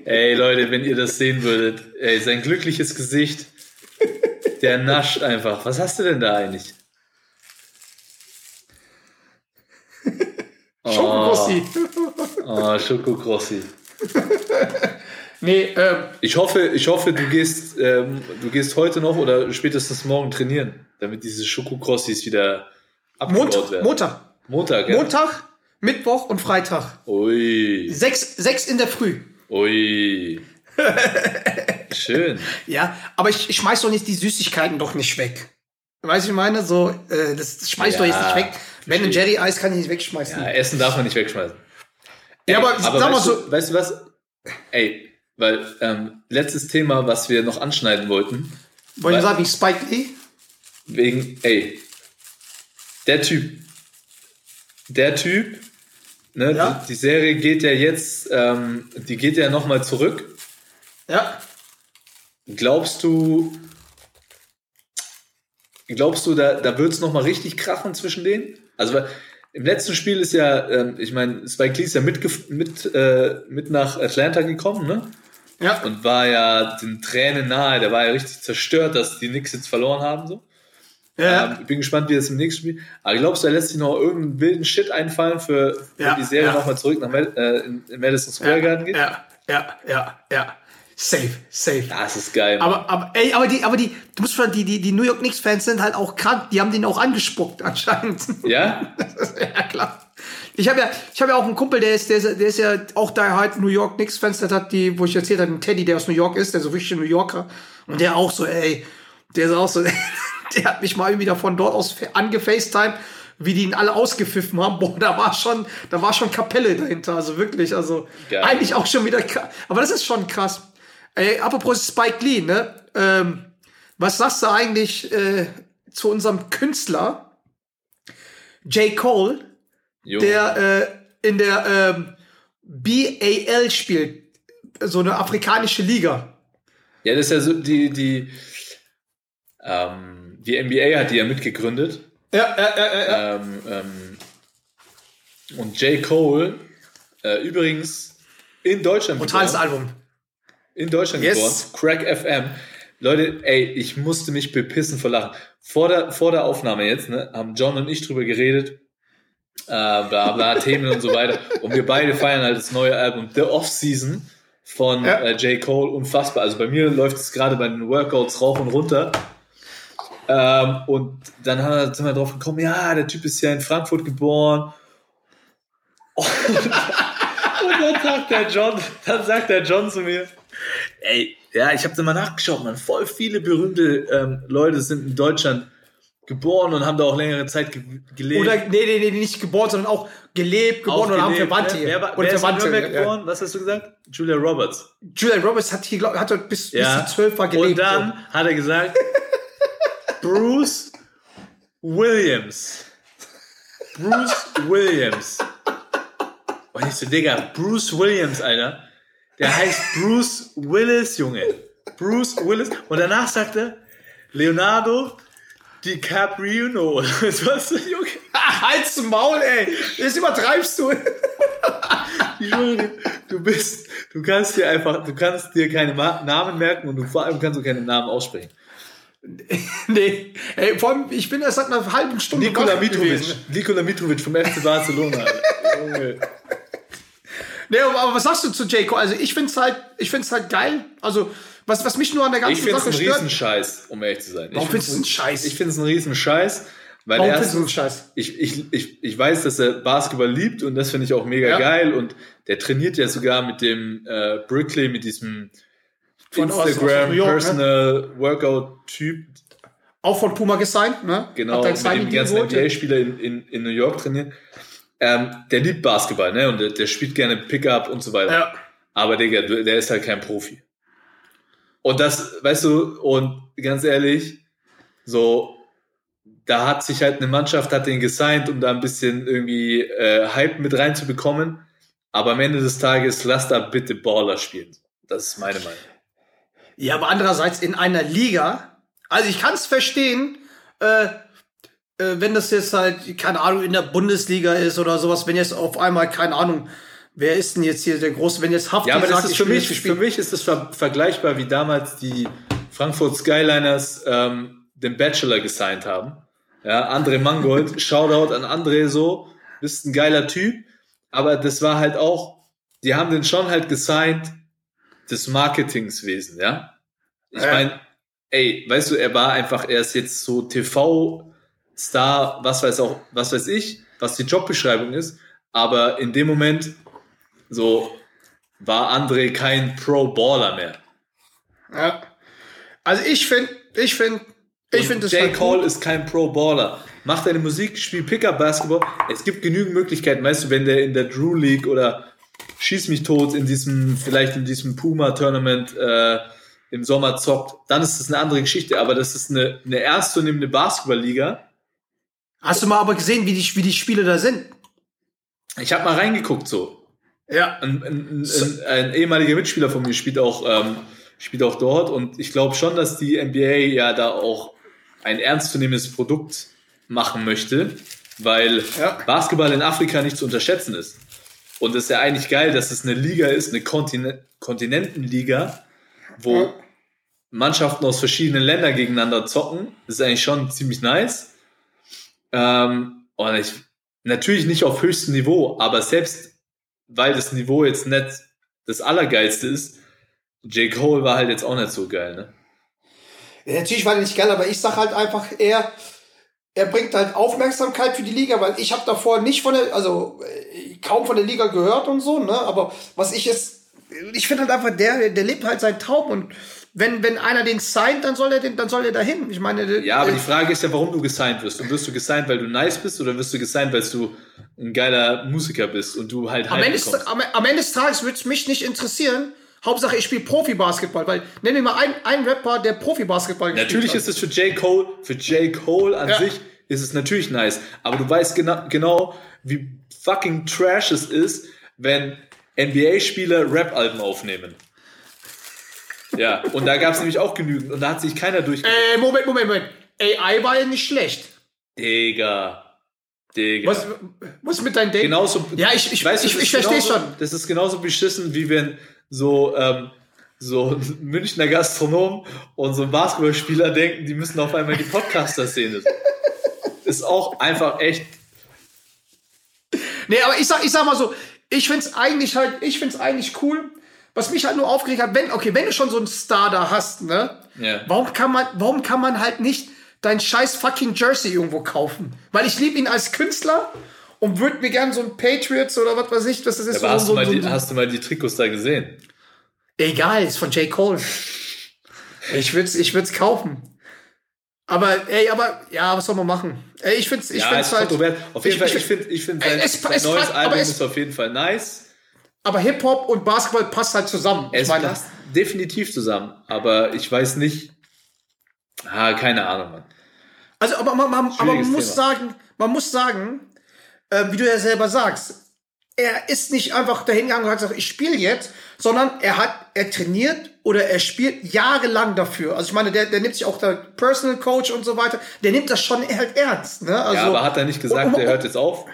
Ey, Leute, wenn ihr das sehen würdet, ey, sein glückliches Gesicht, der nascht einfach. Was hast du denn da eigentlich? Schokokrossi. Oh, Schokokrossi. Nee, ähm, Ich hoffe, ich hoffe, du gehst, ähm, du gehst heute noch oder spätestens morgen trainieren, damit diese Schokokrossis wieder abgebaut Montag, werden. Montag. Montag, ja? Montag, Mittwoch und Freitag. Ui, Sechs, sechs in der Früh. ui. Schön. Ja, aber ich, ich schmeiß doch nicht die Süßigkeiten doch nicht weg. Weißt du, ich meine, so, äh, das, schmeiß ich doch jetzt Ja, nicht weg. Ben verstehe. Jerry Eis kann ich nicht wegschmeißen. Ja, Ja, Essen darf man nicht wegschmeißen. aber, sag mal weißt so, Du, weißt du was? Ey, weil ähm, letztes Thema, was wir noch anschneiden wollten, wollen wir sagen, wie Spike Lee? wegen, ey, der Typ, der Typ, ne, Ja. die, die Serie geht ja jetzt, ähm, die geht ja nochmal zurück. Ja, Glaubst du, glaubst du, da, da wird es nochmal richtig krachen zwischen denen? Also, im letzten Spiel ist ja, ähm, ich meine, Spike Lee ist ja mit, mit, äh, mit nach Atlanta gekommen, ne? ja. Und war ja den Tränen nahe, der war ja richtig zerstört, dass die Knicks jetzt verloren haben, so. Ja. Ähm, ich bin gespannt, wie das im nächsten Spiel. Aber glaubst du, da lässt sich noch irgendeinen wilden Shit einfallen, für, für Ja, die Serie ja. nochmal zurück nach Mad äh, in, in Madison Square Garden geht? ja, ja, ja, ja. Safe, safe. Das ist geil. Mann. Aber, aber, ey, aber die, aber die, du musst schon, die, die, die New York Knicks Fans sind halt auch krank. Die haben den auch angespuckt, anscheinend. ja? ja, klar. Ich habe ja, ich habe ja auch einen Kumpel, der ist, der ist, der ist ja auch da halt New York Knicks Fans, der hat die, wo ich erzählt habe, einen Teddy, der aus New York ist, der so richtig ein New Yorker. Und der auch so, ey, der ist auch so, der hat mich mal irgendwie da von dort aus angefacetimed, wie die ihn alle ausgepfiffen haben. Boah, da war schon, da war schon Kapelle dahinter, also wirklich, also Geil. eigentlich auch schon wieder krass. Aber das ist schon krass. Ey, apropos Spike Lee, ne? Ähm, was sagst du eigentlich äh, zu unserem Künstler J. Cole, Junge. der äh, in der ähm, BAL spielt, so eine afrikanische Liga. Ja, das ist ja so, die, die, ähm, die NBA hat die ja mitgegründet. Ja, ja, ja, ja. Ähm, ähm, und J. Cole, äh, übrigens in Deutschland Brutales geboren. Album. In Deutschland Yes. geboren. Crack FM. Leute, ey, ich musste mich bepissen vor Lachen. Vor der, vor der Aufnahme jetzt, ne, haben John und ich drüber geredet. Äh, bla bla, Themen und so weiter. Und wir beide feiern halt das neue Album The Off-Season von Ja. äh, J. Cole. Unfassbar. Also bei mir läuft es gerade bei den Workouts rauf und runter. Ähm, und dann haben wir, sind wir drauf gekommen, ja, der Typ ist ja in Frankfurt geboren. Und, und dann sagt der John, dann sagt der John zu mir, ey, ja, ich habe da mal nachgeschaut, man, voll viele berühmte ähm, Leute sind in Deutschland geboren und haben da auch längere Zeit ge gelebt. Oder, nee, nee, nee, nicht geboren, sondern auch gelebt, Auch geboren oder haben gelebt, Verwandte ne? hier. Wer, war, oder wer ist in Verwandte. Nürnberg ja. geboren? Was hast du gesagt? Julia Roberts. Julia Roberts hat hier, glaub, hat dort bis, bis Ja. sie zwölf war gelebt. Und dann hat er gesagt, Bruce Williams. Bruce Williams. Und ich so, Digga, Bruce Williams, Alter. Der heißt Bruce Willis, Junge. Bruce Willis. Und danach sagte Leonardo DiCaprio. Was Junge? Halt's Maul, ey. Das übertreibst du. Dir, du bist, du kannst dir einfach, du kannst dir keine Namen merken und du vor allem kannst du keine Namen aussprechen. nee. Ey, vor allem, ich bin erst seit einer halben Stunde Nikola Mitrovic. Nikola Mitrovic vom FC Barcelona. Junge. Nee, aber was sagst du zu J. Cole? Also ich find's halt, ich find's halt geil. Also, was, was mich nur an der ganzen Ich finde es Sache ein stört. Riesenscheiß, um ehrlich zu sein. Warum ich findest du find's- einen Scheiß? Ich finde es ein Riesenscheiß, weil Warum findest du einen Scheiß? ich, ich, ich, ich weiß, dass er Basketball liebt und das finde ich auch mega Ja. geil und der trainiert ja sogar mit dem äh, Brickley, mit diesem Instagram York, ne? Personal Workout Typ, Auch von Puma gesigned, ne? genau, mit dem ganzen. NBA-Spieler in, in, in New York trainieren. Ähm, der liebt Basketball, ne? Und der, der spielt gerne Pickup und so weiter. Ja. Aber Digga, der ist halt kein Profi. Und das, weißt du, und ganz ehrlich, So, da hat sich halt eine Mannschaft, hat den gesigned, um da ein bisschen irgendwie äh, Hype mit reinzubekommen. Aber am Ende des Tages, lass da bitte Baller spielen. Das ist meine Meinung. Ja, aber andererseits in einer Liga, also ich kann es verstehen, äh, äh, wenn das jetzt halt, keine Ahnung, in der Bundesliga ist oder sowas, wenn jetzt auf einmal, keine Ahnung, wer ist denn jetzt hier der Große, wenn jetzt Hafti Ja, aber das sagt, ist ich für mich, für mich ist das ver vergleichbar wie damals die Frankfurt Skyliners ähm, den Bachelor gesigned haben. Ja, André Mangold, Shoutout an André so, bist ein geiler Typ, aber das war halt auch, die haben den schon halt gesigned des Marketingswesen, ja. Ich meine, ey, weißt du, er war einfach, er ist jetzt so TV-Star, was weiß auch, was weiß ich, was die Jobbeschreibung ist, aber in dem Moment so war André kein Pro-Baller mehr. Ja. Also ich finde, ich finde, ich finde das J. halt Cole ist kein Pro-Baller. Mach deine Musik, spiel Pickup-Basketball. Es gibt genügend Möglichkeiten, weißt du, wenn der in der Drew League oder schieß mich tot in diesem, vielleicht in diesem Puma-Tournament äh, im Sommer zockt, dann ist das eine andere Geschichte. Aber das ist eine, eine ernstzunehmende Basketball-Liga. Hast du mal aber gesehen, wie die, wie die Spiele da sind? Ich habe mal reingeguckt so. Ja. ein, ein, ein, ein ehemaliger Mitspieler von mir spielt auch, ähm, spielt auch dort und ich glaube schon, dass die NBA ja da auch ein ernstzunehmendes Produkt machen möchte, weil Ja. Basketball in Afrika nicht zu unterschätzen ist. Und es ist ja eigentlich geil, dass es eine Liga ist, eine Kontin Kontinentenliga, wo. Mannschaften aus verschiedenen Ländern gegeneinander zocken. Das ist eigentlich schon ziemlich nice. Ähm, und ich, natürlich nicht auf höchstem Niveau, aber selbst weil das Niveau jetzt nicht das Allergeilste ist, J. Cole war halt jetzt auch nicht so geil, ne? Ja, Natürlich war der nicht geil, aber ich sag halt einfach, er, er bringt halt Aufmerksamkeit für die Liga, weil ich habe davor nicht von der, also äh, kaum von der Liga gehört und so, ne? Aber was ich jetzt, ich finde halt einfach, der, der lebt halt seinen Traum und wenn, wenn einer den signed, dann soll er den, dann soll er dahin. Ich meine, Ja, aber die Frage ist ja, warum du gesigned wirst. Und wirst du gesigned, weil du nice bist oder wirst du gesigned, weil du ein geiler Musiker bist und du halt am, Ende am, am Ende des Tages würde es mich nicht interessieren. Hauptsache, ich spiele Profi-Basketball, weil nenn mir mal einen, einen Rapper, der Profi-Basketball gespielt Natürlich hat. ist es für J. Cole, für J. Cole an Ja. sich ist es natürlich nice. Aber du weißt genau, genau, wie fucking trash es ist, wenn NBA-Spieler Rap-Alben aufnehmen. Ja, und da gab es nämlich auch genügend und da hat sich keiner durch. Äh, Moment, Moment, Moment. AI war ja nicht schlecht. Digga. Digga. Was, was mit deinem Date? genauso. Ja, ich- ich- weißt ich- ich ist versteh genauso- schon. Das ist genauso beschissen, wie wenn so, ähm, so Münchner Gastronom und so ein Basketballspieler denken, die müssen auf einmal die Podcaster-Szene. ist auch einfach echt. Nee, aber ich sag, ich sag mal so, ich find's eigentlich halt, ich find's eigentlich cool. Was mich halt nur aufgeregt hat, wenn, okay, wenn du schon so einen Star da hast, ne? Ja. Warum kann man, warum kann man halt nicht dein scheiß fucking Jersey irgendwo kaufen? Weil ich liebe ihn als Künstler und würde mir gern so ein Patriots oder was weiß ich, das ist Aber hast, so, du mal so, die, so, hast du mal die Trikots da gesehen? Egal, ist von J. Cole. Ich würd's, ich würd's kaufen. Aber, ey, aber, ja, was soll man machen? Ey, ich find's, ich ja, find's halt. kontrovers. Auf jeden ich- Fall, ich- ich finde, ich find, sein, Es- sein es neues Album es- ist auf jeden Fall nice. Aber Hip-Hop und Basketball passt halt zusammen. Es meine, passt definitiv zusammen, aber ich weiß nicht. Ah, keine Ahnung, Mann. Also, aber man, man, aber man muss Thema. sagen, man muss sagen, äh, wie du ja selber sagst, er ist nicht einfach dahin gegangen und hat gesagt, ich spiele jetzt, sondern er hat, er trainiert oder er spielt jahrelang dafür. Also ich meine, der, der nimmt sich auch der Personal Coach und so weiter, der nimmt das schon halt ernst. Ne? Also, Ja, aber hat er nicht gesagt, und- und- er hört jetzt auf?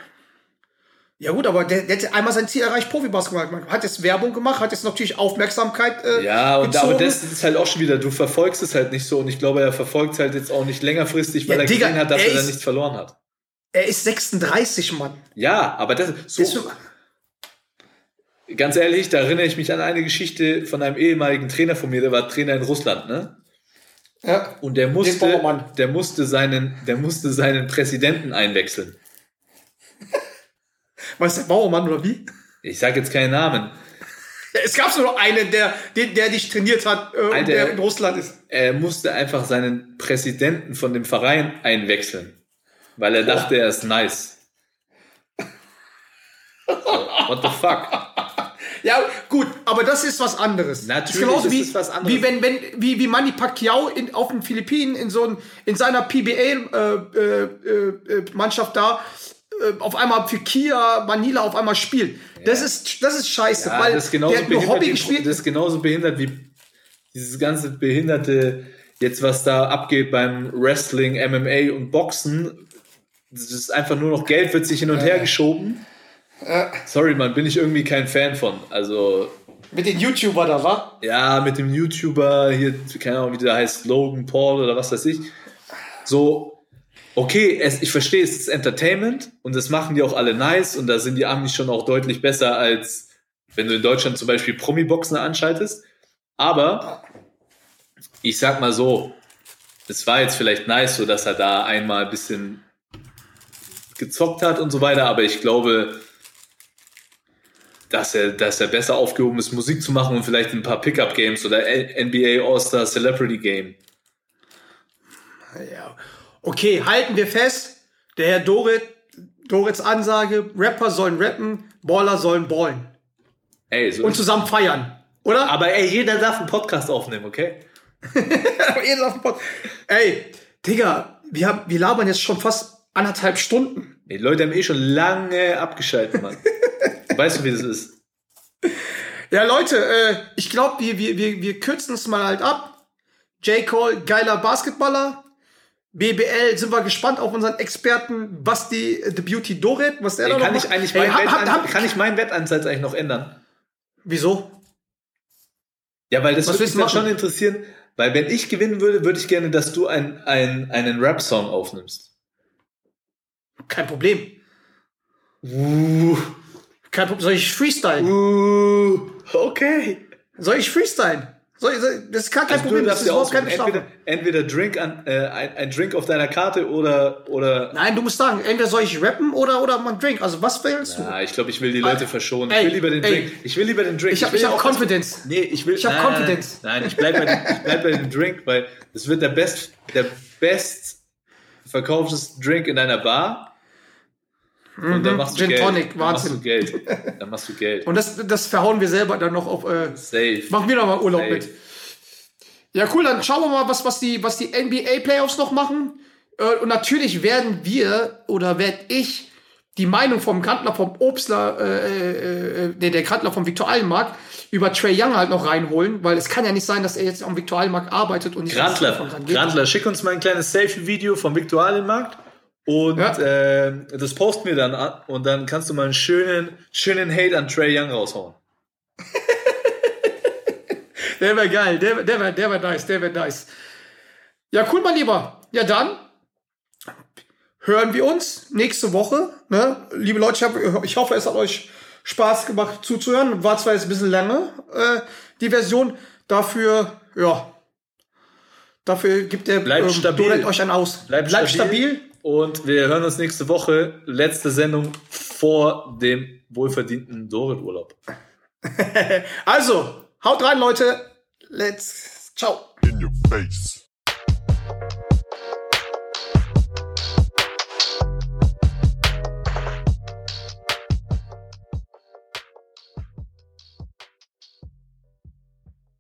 Ja gut, aber der, der hat einmal sein Ziel erreicht, Profibasketball gemacht, hat jetzt Werbung gemacht, hat jetzt natürlich Aufmerksamkeit äh, Ja, und gezogen. aber das ist halt auch schon wieder, du verfolgst es halt nicht so und ich glaube, er verfolgt es halt jetzt auch nicht längerfristig, weil Ja, er Digga, gesehen hat, dass er er, ist- nichts verloren hat. Er ist 36, Mann. Ja, aber das so, Ist so- ganz ehrlich, da erinnere ich mich an eine Geschichte von einem ehemaligen Trainer von mir, der war Trainer in Russland, ne? ja. Und der musste, der musste seinen, der musste seinen Präsidenten einwechseln. Was ist der Bauermann oder wie? Ich sage jetzt keinen Namen. Es gab so noch einen, der, der, der dich trainiert hat äh, und Alter. der in Russland ist. Er musste einfach seinen Präsidenten von dem Verein einwechseln, weil er dachte, er ist nice. What the fuck? Ja, gut, aber das ist was anderes. Natürlich ist genauso ist wie, es was anderes. Wie wenn, wenn, wie, wie Manny Pacquiao in, auf den Philippinen in so ein, in seiner PBA-Mannschaft äh, äh, Mannschaft da äh, auf einmal für Kia Manila auf einmal spielt. Das ist, das ist scheiße, Ja, weil das ist genauso der hat nur behindert Hobby wie, gespielt. Das ist genauso behindert wie dieses ganze behinderte, jetzt was da abgeht beim Wrestling, MMA und Boxen. Das ist einfach nur noch Geld, wird sich hin und her geschoben. Sorry, man, bin ich irgendwie kein Fan von. Also, mit den YouTuber da, war. ja, mit dem YouTuber hier, keine Ahnung, wie der heißt, Logan Paul oder was weiß ich. So, okay, es, ich verstehe, es ist Entertainment und das machen die auch alle nice und da sind die Amis schon auch deutlich besser als wenn du in Deutschland zum Beispiel Promi-Boxen anschaltest. Aber ich sag mal so, es war jetzt vielleicht nice, so dass er da einmal ein bisschen gezockt hat und so weiter, aber ich glaube, dass er, dass er besser aufgehoben ist, Musik zu machen und vielleicht ein paar Pickup-Games oder NBA All-Star Celebrity Game. Ja. Okay, halten wir fest. Der Herr Dorit, Dorits Ansage, Rapper sollen rappen, Baller sollen ballen. Ey, so Und zusammen feiern. Oder? aber ey, jeder darf einen Podcast aufnehmen, okay? Aber jeder auf dem Pod- Ey, Digga, wir, haben, wir labern jetzt schon fast anderthalb Stunden. Die Leute haben eh schon lange abgeschaltet, Mann. weißt du, wie das ist? Ja, Leute, äh, ich glaube, wir, wir, wir, wir kürzen es mal halt ab. J. Cole, geiler Basketballer. BBL, sind wir gespannt auf unseren Experten Basti äh, The Beauty Doret, was der Ey, da noch kann, ich macht. eigentlich Ey, meinen hab- hab- kann ich meinen Wettansatz eigentlich noch ändern? Wieso? Ja, weil das Was würde mich schon interessieren, weil wenn ich gewinnen würde, würde ich gerne, dass du ein, ein, einen Rap-Song aufnimmst. Kein Problem. Uh, Kein Problem. Soll ich freestylen? uh, okay. Soll ich freestylen? Soll, das ist gar kein Also Problem. Das ist ja überhaupt keine Strafe. entweder, entweder Drink an, äh, ein, ein Drink auf deiner Karte oder, oder Nein, du musst sagen, entweder soll ich rappen oder, oder man drink. Also was willst du? Ah, ich glaube, ich will die Leute verschonen. Ey, ich will lieber den ey. Drink. Ich will lieber den Drink. Ich hab- will ich hab Confidence. Nee, ich will. Ich hab nein, nein, Confidence. Nein, nein, ich bleib bei, dem, ich bleib bei dem Drink, weil es wird der best, der best verkauftes Drink in deiner Bar. Und dann machst du Mhm. Gin Geld. Tonic, dann machst du. Geld. Dann machst du Geld. Und das, das verhauen wir selber dann noch auf. Äh, Safe. machen wir noch mal Urlaub Safe. mit. Ja, cool, dann schauen wir mal, was, was, die, was die NBA-Playoffs noch machen. Äh, und natürlich werden wir oder werde ich die Meinung vom Kantler, vom Obstler, äh, äh, äh, der, der Kantler vom Viktualienmarkt über Trey Young halt noch reinholen, weil es kann ja nicht sein, dass er jetzt am Viktualienmarkt arbeitet und nicht rangeht. Grandler, schick uns mal ein kleines Selfie-Video vom Viktualienmarkt und Ja. äh, das posten wir dann an und dann kannst du mal einen schönen, schönen Hate an Trey Young raushauen. Der wäre geil, der, der wäre der wär nice, der wäre nice. Ja, cool, mein Lieber. Ja, dann hören wir uns nächste Woche. Ne? Liebe Leute, ich, hab, ich hoffe, es hat euch Spaß gemacht zuzuhören. War zwar jetzt ein bisschen lange, äh, die Version. Dafür, ja, dafür gibt der Bleibt stabil. Donald euch ein Aus. Bleibt, stabil. Und wir hören uns nächste Woche. Letzte Sendung vor dem wohlverdienten Dorit-Urlaub. Also, haut rein, Leute. Let's, ciao. In your face.